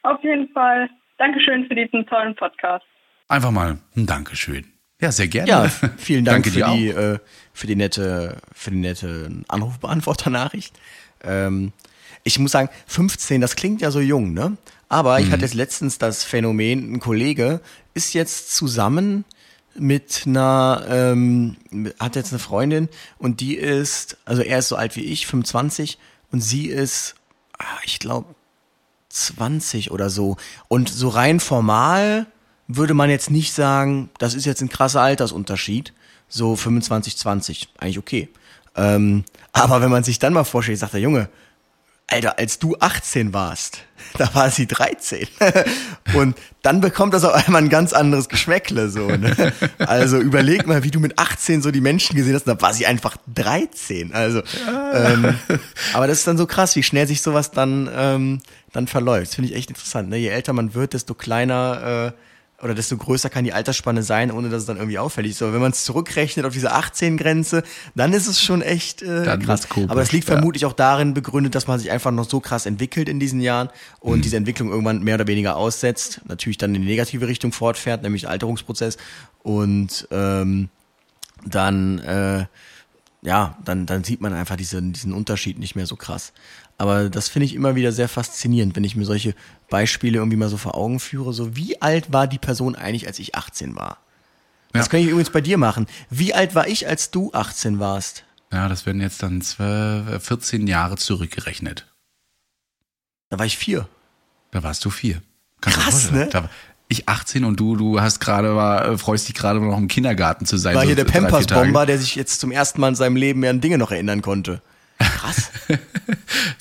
auf jeden Fall Dankeschön für diesen tollen Podcast. Einfach mal ein Dankeschön. Ja, sehr gerne. Ja, vielen Dank für, die, äh, für die nette, für die nette Anrufbeantworter-Nachricht. Ähm, ich muss sagen, 15, das klingt ja so jung, ne? Aber mhm. ich hatte jetzt letztens das Phänomen, ein Kollege ist jetzt zusammen mit einer, ähm, hat jetzt eine Freundin und die ist, also er ist so alt wie ich, 25 und sie ist, ah, ich glaube, 20 oder so. Und so rein formal würde man jetzt nicht sagen, das ist jetzt ein krasser Altersunterschied, so 25, 20, eigentlich okay. Ähm, aber wenn man sich dann mal vorstellt, sagt der Junge, Alter, als du 18 warst, da war sie 13. Und dann bekommt das auf einmal ein ganz anderes Geschmäckle, so, ne? Also überleg mal, wie du mit 18 so die Menschen gesehen hast, da war sie einfach 13. Also, ähm, aber das ist dann so krass, wie schnell sich sowas dann, ähm, dann verläuft. Das finde ich echt interessant, ne? Je älter man wird, desto kleiner, äh, oder desto größer kann die Altersspanne sein, ohne dass es dann irgendwie auffällig ist. Aber wenn man es zurückrechnet auf diese 18-Grenze, dann ist es schon echt äh, dann krass. Komisch, Aber es liegt ja. vermutlich auch darin begründet, dass man sich einfach noch so krass entwickelt in diesen Jahren und mhm. diese Entwicklung irgendwann mehr oder weniger aussetzt, natürlich dann in die negative Richtung fortfährt, nämlich Alterungsprozess und ähm, dann äh, ja, dann, dann sieht man einfach diesen, diesen Unterschied nicht mehr so krass. Aber das finde ich immer wieder sehr faszinierend, wenn ich mir solche Beispiele irgendwie mal so vor Augen führe. So, wie alt war die Person eigentlich, als ich 18 war? Ja. Das kann ich übrigens bei dir machen. Wie alt war ich, als du 18 warst? Ja, das werden jetzt dann 12, 14 Jahre zurückgerechnet. Da war ich vier. Da warst du vier. Kannst Krass, ne? Da, ich 18 und du, du hast gerade war, freust dich gerade noch im Kindergarten zu sein. War so hier der Pampers-Bomber, der sich jetzt zum ersten Mal in seinem Leben mehr an Dinge noch erinnern konnte. Krass.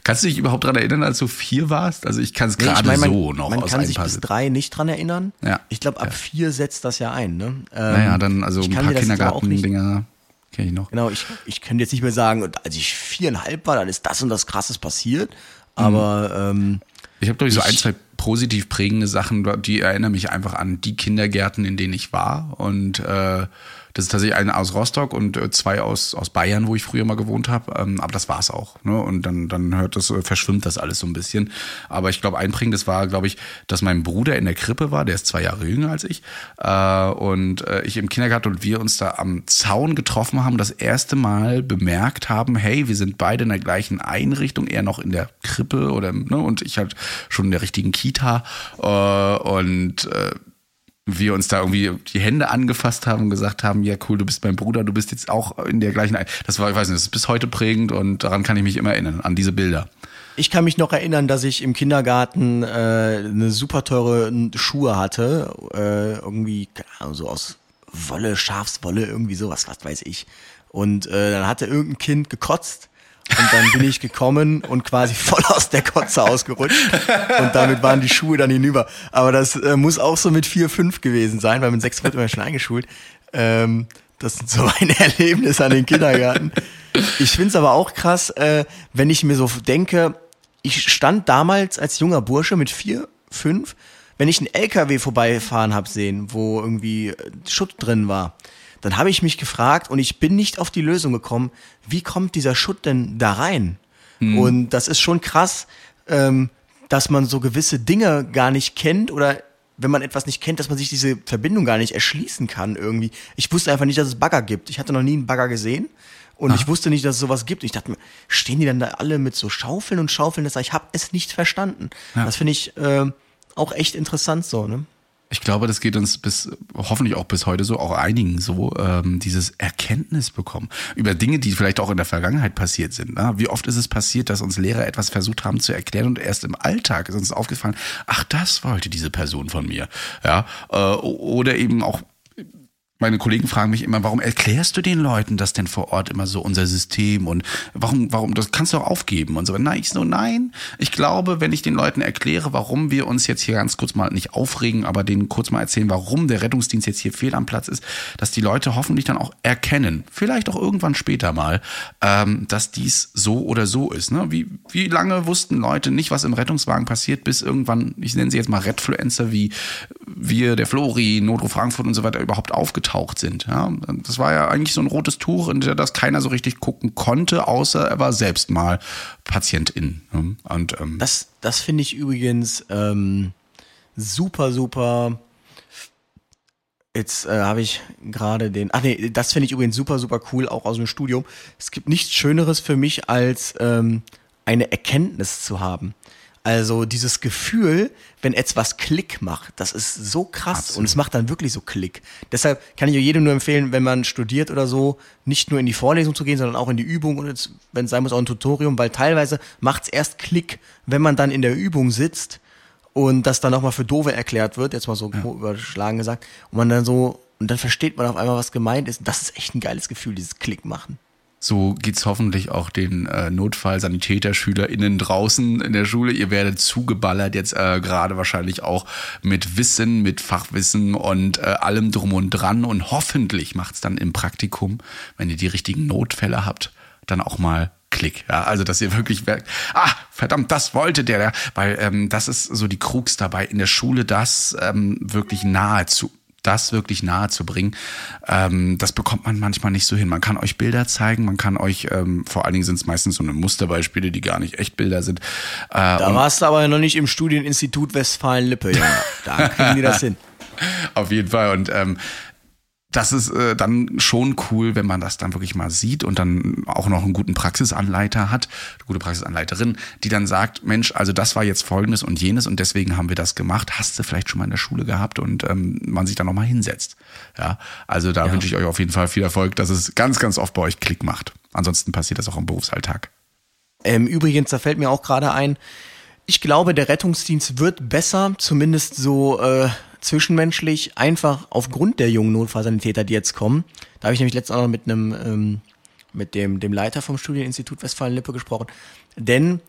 Kannst du dich überhaupt daran erinnern, als du vier warst? Also ich kann es gerade nee, ich mein, so noch Man kann sich bis drei nicht dran erinnern. Ja. Ich glaube, ab ja. vier setzt das ja ein. Ne? Ähm, naja, dann also ein paar Kindergarten-Dinger kenne ich noch. Genau, ich, ich könnte jetzt nicht mehr sagen, als ich viereinhalb war, dann ist das und das Krasses passiert. Aber mhm. ähm, ich habe, glaube ich, so ein, zwei positiv prägende Sachen, die erinnern mich einfach an die Kindergärten, in denen ich war. Und äh, das ist tatsächlich eine aus Rostock und äh, zwei aus, aus Bayern, wo ich früher mal gewohnt habe. Ähm, aber das war's auch. Ne? Und dann, dann hört das, äh, verschwimmt das alles so ein bisschen. Aber ich glaube, einprägendes war, glaube ich, dass mein Bruder in der Krippe war, der ist zwei Jahre jünger als ich. Äh, und ich im Kindergarten und wir uns da am Zaun getroffen haben, das erste Mal bemerkt haben, hey, wir sind beide in der gleichen Einrichtung, er noch in der Krippe oder ne, und ich halt schon in der richtigen Kita. Und wir uns da irgendwie die Hände angefasst haben und gesagt haben, ja cool, du bist mein Bruder, du bist jetzt auch in der gleichen. Ein das war, ich weiß nicht, das ist bis heute prägend und daran kann ich mich immer erinnern, an diese Bilder. Ich kann mich noch erinnern, dass ich im Kindergarten äh, eine super teure Schuhe hatte, äh, irgendwie Ahnung, so aus Wolle, Schafswolle, irgendwie sowas, was weiß ich. Und äh, dann hatte irgendein Kind gekotzt Und dann bin ich gekommen und quasi voll aus der Kotze ausgerutscht. Und damit waren die Schuhe dann hinüber. Aber das äh, muss auch so mit vier, fünf gewesen sein, weil mit sechs wird man schon eingeschult. Ähm, das sind so meine Erlebnisse an den Kindergarten. Ich find's aber auch krass, äh, wenn ich mir so denke, ich stand damals als junger Bursche mit vier, fünf, wenn ich einen LKW vorbeifahren hab sehen, wo irgendwie äh, Schutt drin war, dann habe ich mich gefragt und ich bin nicht auf die Lösung gekommen, wie kommt dieser Schutt denn da rein? Mhm. Und das ist schon krass, ähm, dass man so gewisse Dinge gar nicht kennt oder wenn man etwas nicht kennt, dass man sich diese Verbindung gar nicht erschließen kann irgendwie. Ich wusste einfach nicht, dass es Bagger gibt. Ich hatte noch nie einen Bagger gesehen. Und Ach. ich wusste nicht, dass es sowas gibt. Ich dachte mir, stehen die dann da alle mit so Schaufeln und Schaufeln? Das ich habe es nicht verstanden. Ja. Das finde ich äh, auch echt interessant so, ne? Ich glaube, das geht uns bis, hoffentlich auch bis heute so, auch einigen so, ähm, dieses Erkenntnis bekommen über Dinge, die vielleicht auch in der Vergangenheit passiert sind. Ne? Wie oft ist es passiert, dass uns Lehrer etwas versucht haben zu erklären und erst im Alltag ist uns aufgefallen, ach, das wollte diese Person von mir. Ja, äh, oder eben auch meine Kollegen fragen mich immer, warum erklärst du den Leuten das denn vor Ort immer so, unser System und warum, warum, das kannst du auch aufgeben und so. Nein, ich so, nein. Ich glaube, wenn ich den Leuten erkläre, warum wir uns jetzt hier ganz kurz mal nicht aufregen, aber denen kurz mal erzählen, warum der Rettungsdienst jetzt hier fehl am Platz ist, dass die Leute hoffentlich dann auch erkennen, vielleicht auch irgendwann später mal, ähm, dass dies so oder so ist. Ne? Wie, wie lange wussten Leute nicht, was im Rettungswagen passiert, bis irgendwann, ich nenne sie jetzt mal Redfluencer wie wir, der Flori, Notruf Frankfurt und so weiter überhaupt aufgetaucht abgetaucht sind. Ja, das war ja eigentlich so ein rotes Tuch, in das keiner so richtig gucken konnte, außer er war selbst mal Patientin. Und, ähm, das das finde ich übrigens ähm, super, super. Jetzt äh, habe ich gerade den. Ach nee, das finde ich übrigens super, super cool, auch aus dem Studium. Es gibt nichts Schöneres für mich, als ähm, eine Erkenntnis zu haben. Also dieses Gefühl, wenn etwas Klick macht, das ist so krass Absolut. und es macht dann wirklich so Klick. Deshalb kann ich jedem nur empfehlen, wenn man studiert oder so, nicht nur in die Vorlesung zu gehen, sondern auch in die Übung und wenn es sein muss auch ein Tutorium, weil teilweise macht es erst Klick, wenn man dann in der Übung sitzt und das dann nochmal für Dove erklärt wird, jetzt mal so ja. überschlagen gesagt, und man dann so, und dann versteht man auf einmal, was gemeint ist. Das ist echt ein geiles Gefühl, dieses Klick machen. So geht's hoffentlich auch den äh, Notfall-SanitäterschülerInnen draußen in der Schule. Ihr werdet zugeballert jetzt äh, gerade wahrscheinlich auch mit Wissen, mit Fachwissen und äh, allem drum und dran. Und hoffentlich macht's dann im Praktikum, wenn ihr die richtigen Notfälle habt, dann auch mal Klick. Ja, also dass ihr wirklich merkt, ah, verdammt, das wollte der, weil ähm, das ist so die Krux dabei in der Schule, das ähm, wirklich nahe zu das wirklich nahe zu bringen, ähm, das bekommt man manchmal nicht so hin. Man kann euch Bilder zeigen, man kann euch, ähm, vor allen Dingen sind es meistens so eine Musterbeispiele, die gar nicht echt Bilder sind. Äh, da warst du aber noch nicht im Studieninstitut Westfalen-Lippe, Junge. Da kriegen die das hin. Auf jeden Fall. Und ähm, das ist äh, dann schon cool, wenn man das dann wirklich mal sieht und dann auch noch einen guten Praxisanleiter hat, eine gute Praxisanleiterin, die dann sagt, Mensch, also das war jetzt folgendes und jenes und deswegen haben wir das gemacht. Hast du vielleicht schon mal in der Schule gehabt und ähm, man sich dann nochmal hinsetzt. Ja, also da ja. wünsche ich euch auf jeden Fall viel Erfolg, dass es ganz, ganz oft bei euch Klick macht. Ansonsten passiert das auch im Berufsalltag. Ähm, übrigens, da fällt mir auch gerade ein, ich glaube, der Rettungsdienst wird besser, zumindest so äh, zwischenmenschlich einfach aufgrund der jungen Notfallsanitäter, die jetzt kommen. Da habe ich nämlich letztens auch noch mit einem, ähm, mit dem, dem Leiter vom Studieninstitut Westfalen-Lippe gesprochen. Denn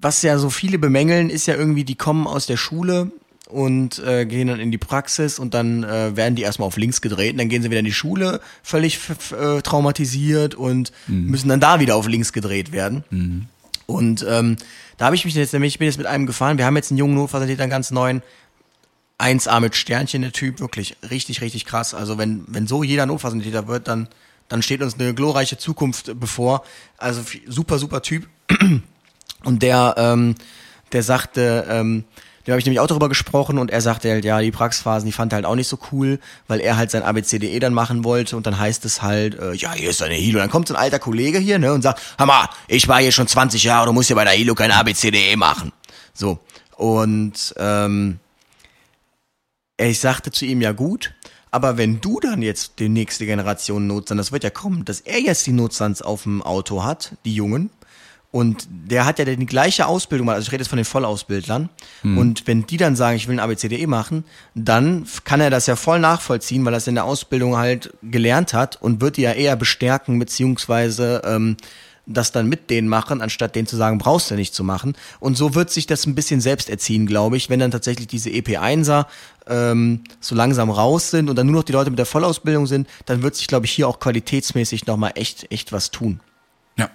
was ja so viele bemängeln, ist ja irgendwie, die kommen aus der Schule und äh, gehen dann in die Praxis und dann äh, werden die erstmal auf links gedreht und dann gehen sie wieder in die Schule, völlig äh, traumatisiert und mhm. müssen dann da wieder auf links gedreht werden. Mhm. Und ähm, da habe ich mich jetzt nämlich, ich bin jetzt mit einem gefahren, wir haben jetzt einen jungen Notfallsanitäter, einen ganz neuen, 1A mit Sternchen, der Typ, wirklich richtig, richtig krass. Also wenn, wenn so jeder Notfallsanitäter wird, dann, dann steht uns eine glorreiche Zukunft bevor. Also super, super Typ. Und der, ähm, der sagte, ähm, dem habe ich nämlich auch darüber gesprochen und er sagte halt, ja, die Praxisphasen, die fand er halt auch nicht so cool, weil er halt sein ABCDE dann machen wollte und dann heißt es halt, äh, ja, hier ist eine Hilo. Dann kommt so ein alter Kollege hier, ne, und sagt, Hammer, ich war hier schon 20 Jahre, du musst hier bei der Hilo kein ABCDE machen. So. Und ähm, ich sagte zu ihm, ja gut, aber wenn du dann jetzt die nächste Generation Notstand, das wird ja kommen, dass er jetzt die Notstands auf dem Auto hat, die Jungen, und der hat ja die gleiche Ausbildung, also ich rede jetzt von den Vollausbildlern. Mhm. Und wenn die dann sagen, ich will ein ABCDE machen, dann kann er das ja voll nachvollziehen, weil er es in der Ausbildung halt gelernt hat und wird die ja eher bestärken, beziehungsweise ähm, das dann mit denen machen, anstatt denen zu sagen, brauchst du nicht zu machen. Und so wird sich das ein bisschen selbst erziehen, glaube ich, wenn dann tatsächlich diese EP1er ähm, so langsam raus sind und dann nur noch die Leute mit der Vollausbildung sind, dann wird sich, glaube ich, hier auch qualitätsmäßig nochmal echt, echt was tun. Ja,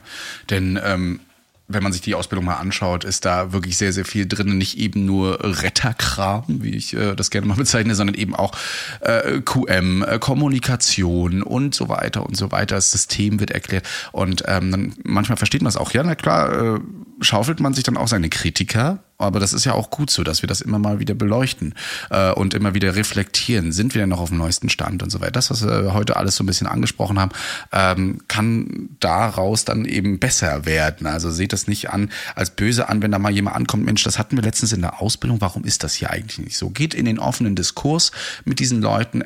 denn ähm, wenn man sich die Ausbildung mal anschaut, ist da wirklich sehr, sehr viel drin. Nicht eben nur Retterkram, wie ich äh, das gerne mal bezeichne, sondern eben auch äh, QM, äh, Kommunikation und so weiter und so weiter. Das System wird erklärt. Und ähm, dann manchmal versteht man es auch. Ja, na klar, äh, schaufelt man sich dann auch seine Kritiker aber das ist ja auch gut so, dass wir das immer mal wieder beleuchten äh, und immer wieder reflektieren. Sind wir denn noch auf dem neuesten Stand und so weiter? Das, was wir heute alles so ein bisschen angesprochen haben, ähm, kann daraus dann eben besser werden. Also seht das nicht an als böse an, wenn da mal jemand ankommt, Mensch, das hatten wir letztens in der Ausbildung, warum ist das hier eigentlich nicht so? Geht in den offenen Diskurs mit diesen Leuten,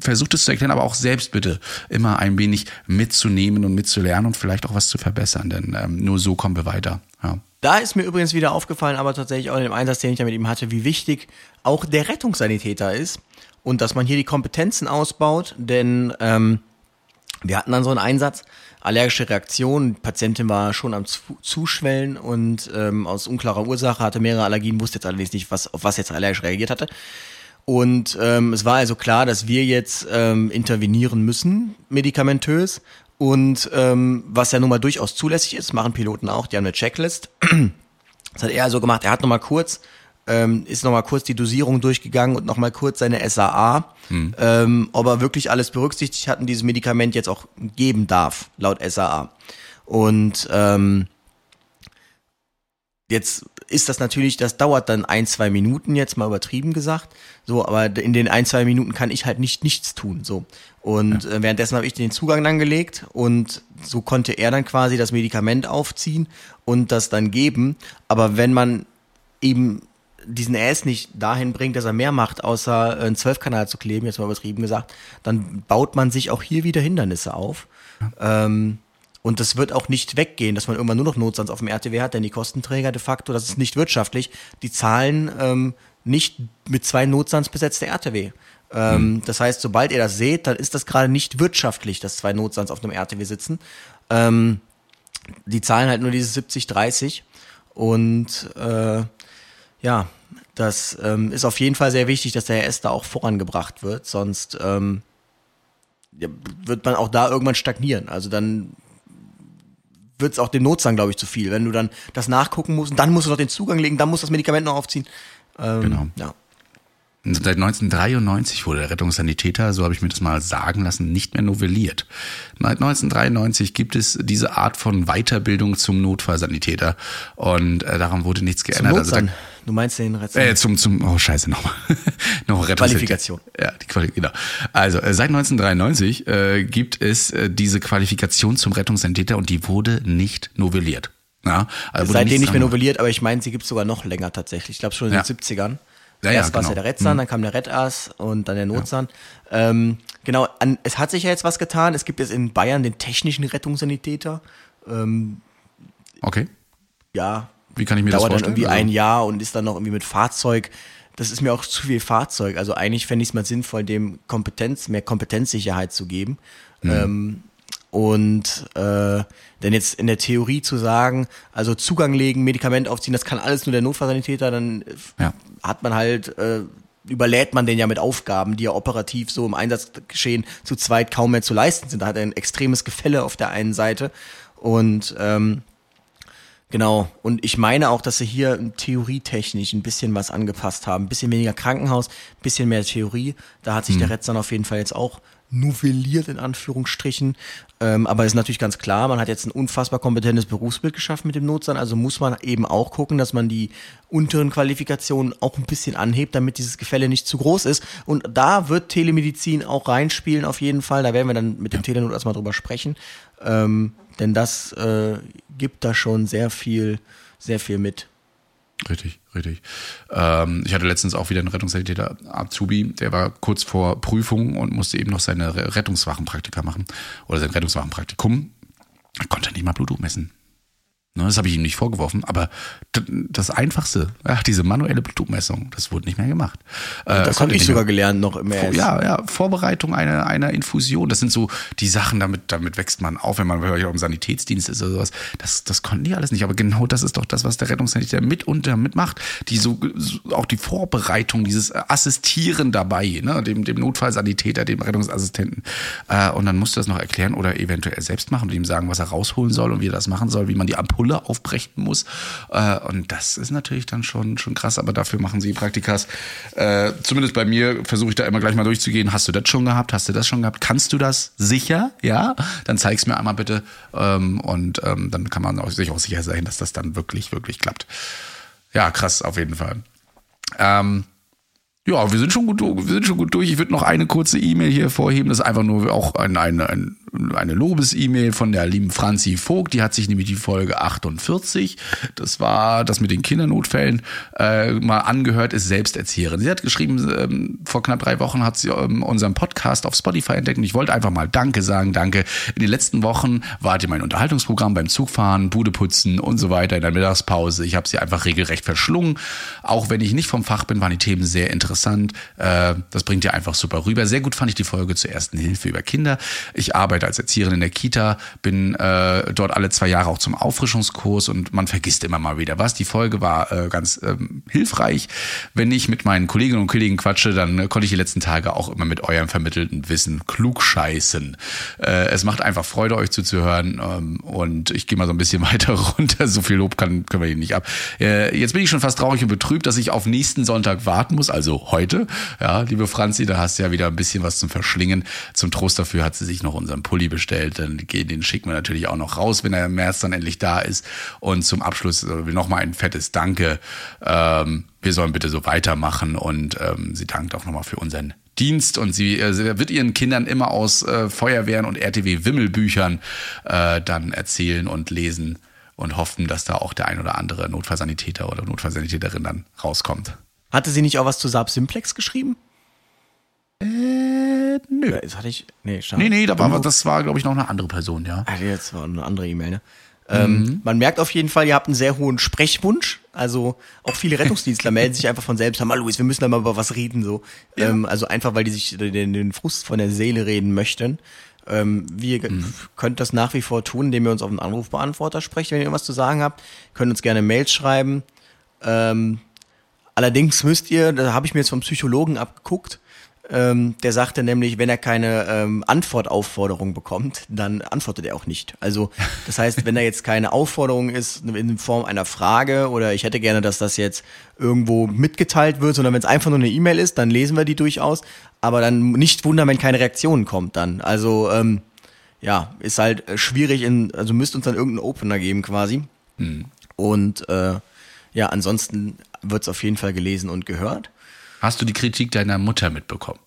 versucht es zu erklären, aber auch selbst bitte immer ein wenig mitzunehmen und mitzulernen und vielleicht auch was zu verbessern, denn ähm, nur so kommen wir weiter. Ja. Da ist mir übrigens wieder aufgefallen, aber tatsächlich auch in dem Einsatz, den ich da mit ihm hatte, wie wichtig auch der Rettungssanitäter ist und dass man hier die Kompetenzen ausbaut, denn ähm, wir hatten dann so einen Einsatz, allergische Reaktion, die Patientin war schon am Zuschwellen und ähm, aus unklarer Ursache hatte mehrere Allergien, wusste jetzt allerdings nicht, was, auf was jetzt allergisch reagiert hatte. Und ähm, es war also klar, dass wir jetzt ähm, intervenieren müssen, medikamentös. Und ähm, was ja nun mal durchaus zulässig ist, machen Piloten auch, die haben eine Checklist. Das hat er also gemacht, er hat nochmal kurz, ähm, ist nochmal kurz die Dosierung durchgegangen und nochmal kurz seine SAA, mhm. ähm, ob er wirklich alles berücksichtigt hat und dieses Medikament jetzt auch geben darf, laut SAA. Und ähm, Jetzt ist das natürlich, das dauert dann ein, zwei Minuten, jetzt mal übertrieben gesagt. So, aber in den ein, zwei Minuten kann ich halt nicht nichts tun. So. Und ja. äh, währenddessen habe ich den Zugang dann gelegt und so konnte er dann quasi das Medikament aufziehen und das dann geben. Aber wenn man eben diesen AS nicht dahin bringt, dass er mehr macht, außer einen Zwölfkanal zu kleben, jetzt mal übertrieben gesagt, dann baut man sich auch hier wieder Hindernisse auf. Ja. Ähm, und das wird auch nicht weggehen, dass man irgendwann nur noch Notstands auf dem RTW hat, denn die Kostenträger de facto, das ist nicht wirtschaftlich, die zahlen ähm, nicht mit zwei Notstands besetzte RTW. Ähm, mhm. Das heißt, sobald ihr das seht, dann ist das gerade nicht wirtschaftlich, dass zwei Notstands auf einem RTW sitzen. Ähm, die zahlen halt nur diese 70, 30 und äh, ja, das ähm, ist auf jeden Fall sehr wichtig, dass der RS da auch vorangebracht wird, sonst ähm, ja, wird man auch da irgendwann stagnieren. Also dann wird es auch dem Notstand, glaube ich, zu viel. Wenn du dann das nachgucken musst, dann musst du noch den Zugang legen, dann musst du das Medikament noch aufziehen. Ähm, genau. Ja. Seit 1993 wurde der Rettungssanitäter, so habe ich mir das mal sagen lassen, nicht mehr novelliert. Seit 1993 gibt es diese Art von Weiterbildung zum Notfallsanitäter und äh, daran wurde nichts geändert. Also da, du meinst den Rettungssanitäter? Äh, zum, zum, oh scheiße, nochmal. noch Qualifikation. Ja, die Qualifikation, genau. Also äh, seit 1993 äh, gibt es äh, diese Qualifikation zum Rettungssanitäter und die wurde nicht novelliert. Ja, also Seitdem nicht mehr novelliert, aber ich meine, sie gibt es sogar noch länger tatsächlich. Ich glaube schon in ja. den 70ern. Ja, Erst ja, war es ja der Rettsan, mhm. dann kam der Rettass und dann der Notsan. Ja. Ähm, genau, an, es hat sich ja jetzt was getan. Es gibt jetzt in Bayern den technischen Rettungssanitäter. Ähm, okay. Ja. Wie kann ich mir das vorstellen? Dauert dann irgendwie also? ein Jahr und ist dann noch irgendwie mit Fahrzeug. Das ist mir auch zu viel Fahrzeug. Also eigentlich fände ich es mal sinnvoll, dem Kompetenz, mehr Kompetenzsicherheit zu geben. Mhm. Ähm, und äh, denn jetzt in der Theorie zu sagen, also Zugang legen, Medikament aufziehen, das kann alles nur der Notfallsanitäter, dann ja. hat man halt, äh, überlädt man den ja mit Aufgaben, die ja operativ so im Einsatzgeschehen zu zweit kaum mehr zu leisten sind. Da hat er ein extremes Gefälle auf der einen Seite. Und ähm, Genau. Und ich meine auch, dass sie hier theorietechnisch ein bisschen was angepasst haben. Ein bisschen weniger Krankenhaus, ein bisschen mehr Theorie. Da hat sich mhm. der Retzern auf jeden Fall jetzt auch novelliert in Anführungsstrichen. Ähm, aber ist natürlich ganz klar, man hat jetzt ein unfassbar kompetentes Berufsbild geschaffen mit dem Notsan, also muss man eben auch gucken, dass man die unteren Qualifikationen auch ein bisschen anhebt, damit dieses Gefälle nicht zu groß ist. Und da wird Telemedizin auch reinspielen auf jeden Fall. Da werden wir dann mit dem. Telenot erstmal drüber sprechen. Ähm, denn das äh, gibt da schon sehr viel, sehr viel mit. Richtig, richtig. Ähm, ich hatte letztens auch wieder einen Rettungssanitäter Azubi, der war kurz vor Prüfung und musste eben noch seine Rettungswachenpraktika machen oder sein Rettungswachenpraktikum. Er konnte nicht mal Blutdruck messen. Ne, das habe ich ihm nicht vorgeworfen, aber das Einfachste, ach, diese manuelle Blutdruckmessung, das wurde nicht mehr gemacht. Äh, das habe ich sogar gelernt noch im Vor, Ja, ja, Vorbereitung einer, einer Infusion. Das sind so die Sachen, damit, damit wächst man auf, wenn man vielleicht auch im Sanitätsdienst ist oder sowas. Das, das konnten die alles nicht. Aber genau das ist doch das, was der Rettungssanitäter mit und damit macht. Die so, auch die Vorbereitung, dieses Assistieren dabei, ne, dem, dem Notfallsanitäter, dem Rettungsassistenten. Äh, und dann musst du das noch erklären oder eventuell selbst machen und ihm sagen, was er rausholen soll und wie er das machen soll, wie man die Ampulle Pulle aufbrechen muss. Äh, und das ist natürlich dann schon, schon krass, aber dafür machen sie Praktikas. Äh, zumindest bei mir versuche ich da immer gleich mal durchzugehen. Hast du das schon gehabt? Hast du das schon gehabt? Kannst du das sicher? Ja? Dann zeig's mir einmal bitte. Ähm, und ähm, dann kann man auch, sich auch sicher sein, dass das dann wirklich, wirklich klappt. Ja, krass, auf jeden Fall. Ähm, ja, wir sind schon gut, wir sind schon gut durch. Ich würde noch eine kurze E-Mail hier vorheben. Das ist einfach nur auch ein, ein, ein eine Lobes-E-Mail von der lieben Franzi Vogt, die hat sich nämlich die Folge 48, das war das mit den Kindernotfällen, äh, mal angehört, ist Selbsterzieherin. Sie hat geschrieben, ähm, vor knapp drei Wochen hat sie ähm, unseren Podcast auf Spotify entdeckt und ich wollte einfach mal Danke sagen, danke. In den letzten Wochen wart ihr mein Unterhaltungsprogramm beim Zugfahren, Bude putzen und so weiter in der Mittagspause. Ich habe sie einfach regelrecht verschlungen. Auch wenn ich nicht vom Fach bin, waren die Themen sehr interessant. Äh, das bringt ihr einfach super rüber. Sehr gut fand ich die Folge zur ersten Hilfe über Kinder. Ich arbeite arbeite als Erzieherin in der Kita, bin äh, dort alle zwei Jahre auch zum Auffrischungskurs und man vergisst immer mal wieder was. Die Folge war äh, ganz ähm, hilfreich. Wenn ich mit meinen Kolleginnen und Kollegen quatsche, dann äh, konnte ich die letzten Tage auch immer mit eurem vermittelten Wissen klugscheißen. Äh, es macht einfach Freude, euch zuzuhören ähm, und ich gehe mal so ein bisschen weiter runter. So viel Lob kann, können wir hier nicht ab. Äh, jetzt bin ich schon fast traurig und betrübt, dass ich auf nächsten Sonntag warten muss, also heute. Ja, liebe Franzi, da hast du ja wieder ein bisschen was zum Verschlingen. Zum Trost dafür hat sie sich noch unseren Pulli bestellt, dann den schicken wir natürlich auch noch raus, wenn er im März dann endlich da ist. Und zum Abschluss äh, nochmal ein fettes Danke. Ähm, wir sollen bitte so weitermachen und ähm, sie dankt auch nochmal für unseren Dienst und sie, äh, wird ihren Kindern immer aus äh, Feuerwehren und RTW-Wimmelbüchern äh, dann erzählen und lesen und hoffen, dass da auch der ein oder andere Notfallsanitäter oder Notfallsanitäterin dann rauskommt. Hatte sie nicht auch was zu Saab Simplex geschrieben? Äh, nö. Das hatte ich. Nee, schade. Nee, nee, da war, das war, glaube ich, noch eine andere Person, ja. Ah, jetzt war eine andere E-Mail, ne? Ähm, mhm. man merkt auf jeden Fall, ihr habt einen sehr hohen Sprechwunsch. Also auch viele Rettungsdienstler melden sich einfach von selbst, mal Luis, wir müssen da mal über was reden. so. Ja. Ähm, also einfach, weil die sich den, den Frust von der Seele reden möchten. Ähm, wir mhm. könnt das nach wie vor tun, indem ihr uns auf den Anrufbeantworter sprecht, wenn ihr irgendwas zu sagen habt. Könnt uns gerne Mails schreiben. Ähm, allerdings müsst ihr, da habe ich mir jetzt vom Psychologen abgeguckt, ähm, der sagte nämlich, wenn er keine ähm, Antwortaufforderung bekommt, dann antwortet er auch nicht. Also das heißt, wenn da jetzt keine Aufforderung ist in Form einer Frage oder ich hätte gerne, dass das jetzt irgendwo mitgeteilt wird, sondern wenn es einfach nur eine E-Mail ist, dann lesen wir die durchaus. Aber dann nicht wundern, wenn keine Reaktion kommt dann. Also ähm, ja, ist halt schwierig in, also müsst uns dann irgendeinen Opener geben quasi. Mhm. Und äh, ja, ansonsten wird es auf jeden Fall gelesen und gehört. Hast du die Kritik deiner Mutter mitbekommen?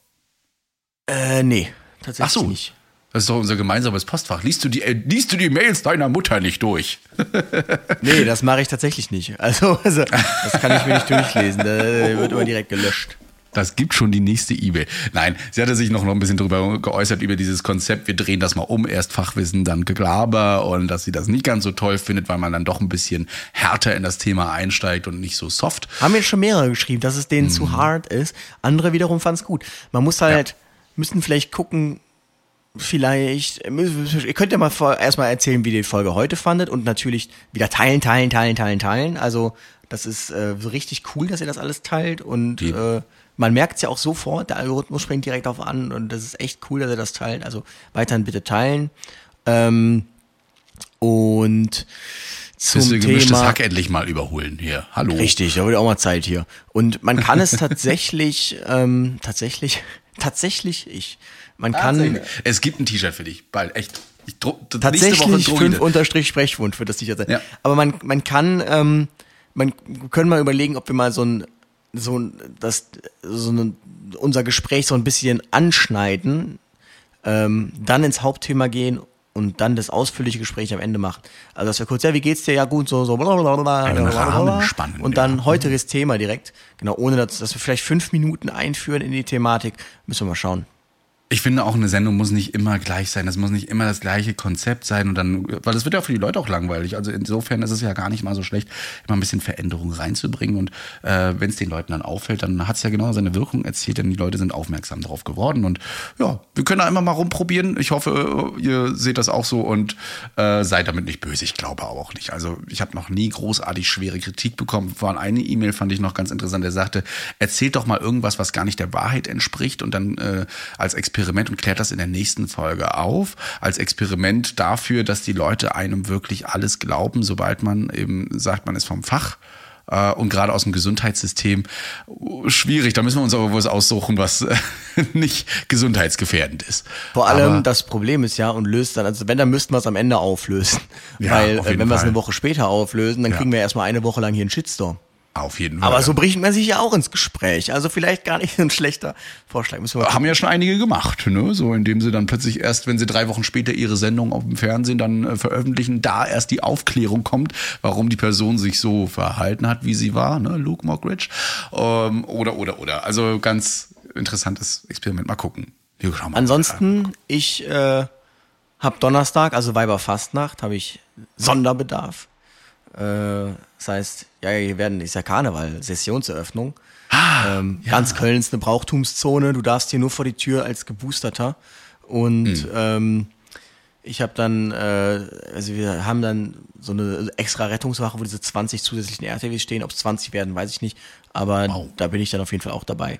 Äh, nee, tatsächlich Ach so. nicht. Das ist doch unser gemeinsames Postfach. Liest du die, äh, liest du die Mails deiner Mutter nicht durch? nee, das mache ich tatsächlich nicht. Also, also, das kann ich mir nicht durchlesen. Da wird immer direkt gelöscht das gibt schon die nächste E-Mail. Nein, sie hatte sich noch, noch ein bisschen darüber geäußert, über dieses Konzept, wir drehen das mal um, erst Fachwissen, dann Geglaber und dass sie das nicht ganz so toll findet, weil man dann doch ein bisschen härter in das Thema einsteigt und nicht so soft. Haben jetzt schon mehrere geschrieben, dass es denen hm. zu hart ist. Andere wiederum fanden es gut. Man muss halt, ja. müssen vielleicht gucken, vielleicht, ihr könnt ja mal erstmal erzählen, wie ihr die Folge heute fandet und natürlich wieder teilen, teilen, teilen, teilen, teilen. Also, das ist äh, so richtig cool, dass ihr das alles teilt und äh, man merkt es ja auch sofort, der Algorithmus springt direkt auf an und das ist echt cool, dass er das teilt. Also weiterhin bitte teilen. Ähm, und zum Thema gemischtes Hack endlich mal überholen hier. Hallo. Richtig, da wurde auch mal Zeit hier. Und man kann es tatsächlich, ähm, tatsächlich, tatsächlich ich. Man kann. Es gibt ein T-Shirt für dich, bald echt. Ich druck, tatsächlich fünf Unterstrich Sprechwund wird das T-Shirt sein. Ja. Aber man, man kann, ähm, man können mal überlegen, ob wir mal so ein so das so eine, unser Gespräch so ein bisschen anschneiden, ähm, dann ins Hauptthema gehen und dann das ausführliche Gespräch am Ende machen. Also das wäre kurz, ja, wie geht's dir? Ja gut, so so blablabla. Spannend, und dann ja. heutiges Thema direkt, genau, ohne dass, dass wir vielleicht fünf Minuten einführen in die Thematik, müssen wir mal schauen. Ich finde auch, eine Sendung muss nicht immer gleich sein. Das muss nicht immer das gleiche Konzept sein und dann, weil das wird ja für die Leute auch langweilig. Also insofern ist es ja gar nicht mal so schlecht, immer ein bisschen Veränderung reinzubringen. Und äh, wenn es den Leuten dann auffällt, dann hat es ja genau seine Wirkung erzielt, denn die Leute sind aufmerksam drauf geworden. Und ja, wir können da immer mal rumprobieren. Ich hoffe, ihr seht das auch so und äh, seid damit nicht böse. Ich glaube auch nicht. Also ich habe noch nie großartig schwere Kritik bekommen. Vor eine E-Mail fand ich noch ganz interessant. Der sagte, erzählt doch mal irgendwas, was gar nicht der Wahrheit entspricht und dann äh, als Experiment Experiment und klärt das in der nächsten Folge auf, als Experiment dafür, dass die Leute einem wirklich alles glauben, sobald man eben sagt, man ist vom Fach äh, und gerade aus dem Gesundheitssystem schwierig. Da müssen wir uns aber was aussuchen, was nicht gesundheitsgefährdend ist. Vor allem aber, das Problem ist ja und löst dann, also wenn, dann müssten wir es am Ende auflösen. Ja, Weil äh, wenn wir es eine Woche später auflösen, dann ja. kriegen wir erstmal eine Woche lang hier einen Shitstorm. Auf jeden Fall. Aber so bringt man sich ja auch ins Gespräch. Also vielleicht gar nicht ein schlechter Vorschlag. Müssen wir Haben ja schon einige gemacht, ne? So, indem sie dann plötzlich erst, wenn sie drei Wochen später ihre Sendung auf dem Fernsehen dann äh, veröffentlichen, da erst die Aufklärung kommt, warum die Person sich so verhalten hat, wie sie war, ne? Luke Mockridge. Ähm, oder, oder, oder. Also ganz interessantes Experiment. Mal gucken. Mal Ansonsten, ich äh, habe Donnerstag, also Weiberfastnacht, habe ich Sonderbedarf. Äh, das heißt, ja, hier werden, ist ja Karneval, Sessionseröffnung. Ah, ähm, ja. Ganz Köln ist eine Brauchtumszone. Du darfst hier nur vor die Tür als Geboosterter. Und mhm. ähm, ich habe dann, äh, also wir haben dann so eine extra Rettungswache, wo diese 20 zusätzlichen RTWs stehen. Ob es 20 werden, weiß ich nicht. Aber wow. da bin ich dann auf jeden Fall auch dabei.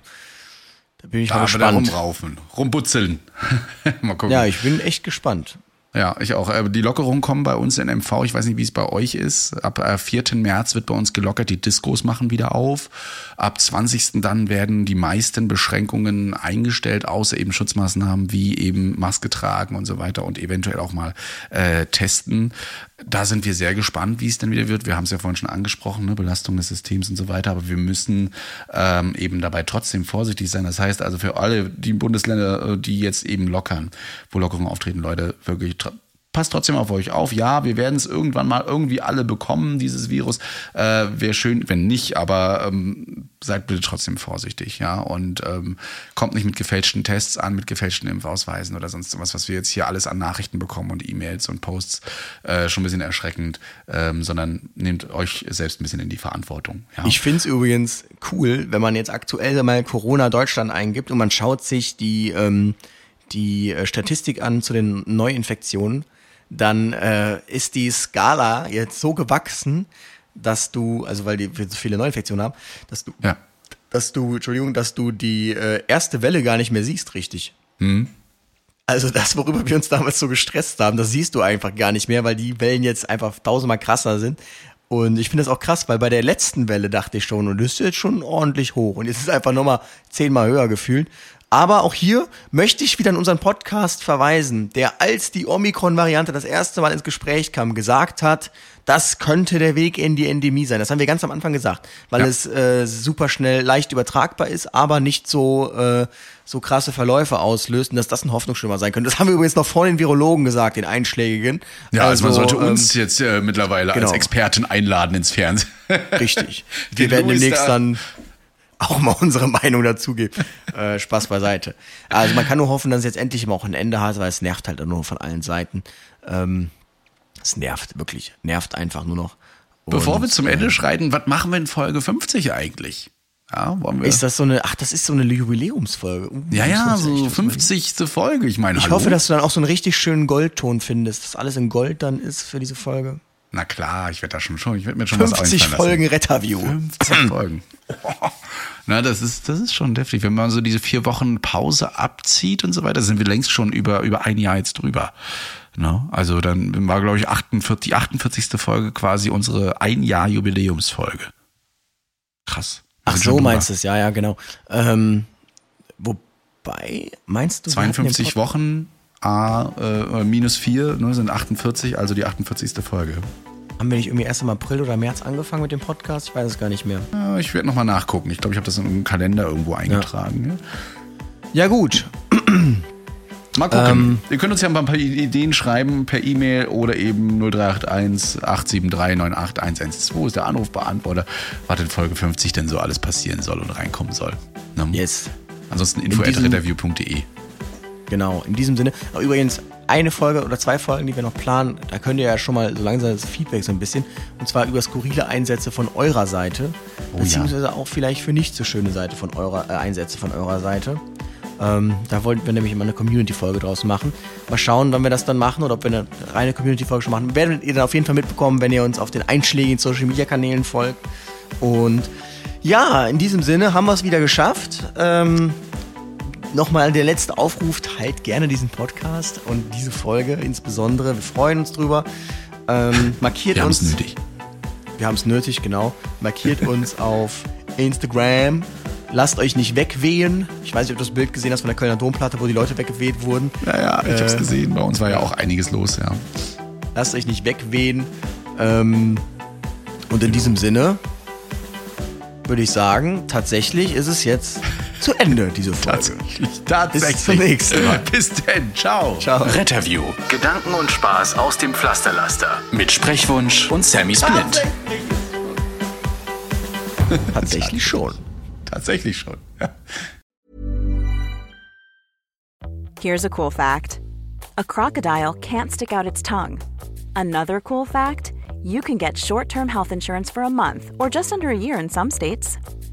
Da bin ich da mal gespannt. Rumraufen, rumbutzeln. mal gucken. Ja, ich bin echt gespannt. Ja, ich auch. Äh, die Lockerungen kommen bei uns in MV. Ich weiß nicht, wie es bei euch ist. Ab 4. Äh, März wird bei uns gelockert. Die Diskos machen wieder auf. Ab 20. dann werden die meisten Beschränkungen eingestellt, außer eben Schutzmaßnahmen wie eben Maske tragen und so weiter und eventuell auch mal äh, testen. Da sind wir sehr gespannt, wie es denn wieder wird. Wir haben es ja vorhin schon angesprochen, ne? Belastung des Systems und so weiter. Aber wir müssen ähm, eben dabei trotzdem vorsichtig sein. Das heißt also für alle die Bundesländer, äh, die jetzt eben lockern, wo Lockerungen auftreten, Leute, wirklich passt trotzdem auf euch auf. Ja, wir werden es irgendwann mal irgendwie alle bekommen, dieses Virus. Äh, Wäre schön, wenn nicht, aber ähm, seid bitte trotzdem vorsichtig, ja. Und ähm, kommt nicht mit gefälschten Tests an, mit gefälschten Impfausweisen oder sonst was, was wir jetzt hier alles an Nachrichten bekommen und E-Mails und Posts, äh, schon ein bisschen erschreckend, ähm, sondern nehmt euch selbst ein bisschen in die Verantwortung. Ja? Ich finde es übrigens cool, wenn man jetzt aktuell mal Corona Deutschland eingibt und man schaut sich die, ähm, die äh, Statistik an zu den Neuinfektionen dann äh, ist die Skala jetzt so gewachsen, dass du, also weil die wir so viele Neuinfektionen haben, dass du, ja. dass du, Entschuldigung, dass du die äh, erste Welle gar nicht mehr siehst, richtig. Mhm. Also das, worüber wir uns damals so gestresst haben, das siehst du einfach gar nicht mehr, weil die Wellen jetzt einfach tausendmal krasser sind. Und ich finde das auch krass, weil bei der letzten Welle dachte ich schon, und das ist jetzt schon ordentlich hoch. Und jetzt ist es einfach nochmal zehnmal höher gefühlt. Aber auch hier möchte ich wieder an unseren Podcast verweisen, der als die Omikron-Variante das erste Mal ins Gespräch kam, gesagt hat, das könnte der Weg in die Endemie sein. Das haben wir ganz am Anfang gesagt, weil ja. es äh, super schnell leicht übertragbar ist, aber nicht so, äh, so krasse Verläufe auslöst und dass das ein Hoffnungsschimmer sein könnte. Das haben wir übrigens noch vor den Virologen gesagt, den Einschlägigen. Ja, also, also man sollte uns ähm, jetzt äh, mittlerweile genau. als Experten einladen ins Fernsehen. Richtig. Wir werden demnächst dann auch mal unsere Meinung dazugeben. äh, Spaß beiseite. Also man kann nur hoffen, dass es jetzt endlich mal auch ein Ende hat, weil es nervt halt nur von allen Seiten. Ähm, es nervt wirklich, nervt einfach nur noch. Und, Bevor wir zum Ende äh, schreiten, was machen wir in Folge 50 eigentlich? Ja, wollen wir. Ist das so eine, ach, das ist so eine Jubiläumsfolge. Uh, ja, ja, so 50. Folge. Ich meine, Ich hallo? hoffe, dass du dann auch so einen richtig schönen Goldton findest, dass alles in Gold dann ist für diese Folge. Na klar, ich werde da schon schon, ich werde mir schon 50 was 50 Folgen Retterview. 50 Folgen. Na, das ist, das ist schon deftig. Wenn man so diese vier Wochen Pause abzieht und so weiter, sind wir längst schon über, über ein Jahr jetzt drüber. No? Also dann war, glaube ich, 48, die 48. Folge quasi unsere ein Jahr Jubiläumsfolge. Krass. Ach so, meinst du es, ja, ja, genau. Ähm, wobei, meinst du? 52 Wochen A äh, minus 4 ne, sind 48, also die 48. Folge. Haben wir nicht irgendwie erst im April oder März angefangen mit dem Podcast? Ich weiß es gar nicht mehr. Ja, ich werde nochmal nachgucken. Ich glaube, ich habe das in einem Kalender irgendwo eingetragen. Ja, ja gut. Mal gucken. Ähm, Ihr könnt uns ja ein paar Ideen schreiben per E-Mail oder eben 0381 873 98112 ist der Anrufbeantworter, was in Folge 50 denn so alles passieren soll und reinkommen soll. Ne? Yes. Ansonsten info.retterview.de. Genau, in diesem Sinne. Übrigens, eine Folge oder zwei Folgen, die wir noch planen, da könnt ihr ja schon mal so langsam das Feedback so ein bisschen. Und zwar über skurrile Einsätze von eurer Seite. Oh, beziehungsweise ja. auch vielleicht für nicht so schöne Seite von eurer, äh, Einsätze von eurer Seite. Ähm, da wollten wir nämlich immer eine Community-Folge draus machen. Mal schauen, wann wir das dann machen oder ob wir eine reine Community-Folge schon machen. Werdet ihr dann auf jeden Fall mitbekommen, wenn ihr uns auf den einschlägigen Social-Media-Kanälen folgt. Und ja, in diesem Sinne haben wir es wieder geschafft. Ähm, Nochmal der letzte Aufruf, teilt gerne diesen Podcast und diese Folge insbesondere. Wir freuen uns drüber. Ähm, markiert wir uns. Wir haben es nötig. Wir haben es nötig, genau. Markiert uns auf Instagram. Lasst euch nicht wegwehen. Ich weiß nicht, ob du das Bild gesehen hast von der Kölner Domplatte, wo die Leute weggeweht wurden. Ja, ja, ich äh, hab's gesehen. Bei uns war ja auch einiges los, ja. Lasst euch nicht wegwehen. Ähm, und in diesem Sinne würde ich sagen, tatsächlich ist es jetzt zu Ende, diese Folge. Tatsächlich. Tatsächlich. Bis zum nächsten Mal. Bis denn. Ciao. Ciao. Retterview. Gedanken und Spaß aus dem Pflasterlaster. Mit Sprechwunsch und Sammy Splint. Tatsächlich schon. Tatsächlich schon. Ja. Here's a cool fact. A crocodile can't stick out its tongue. Another cool fact, you can get short-term health insurance for a month or just under a year in some states.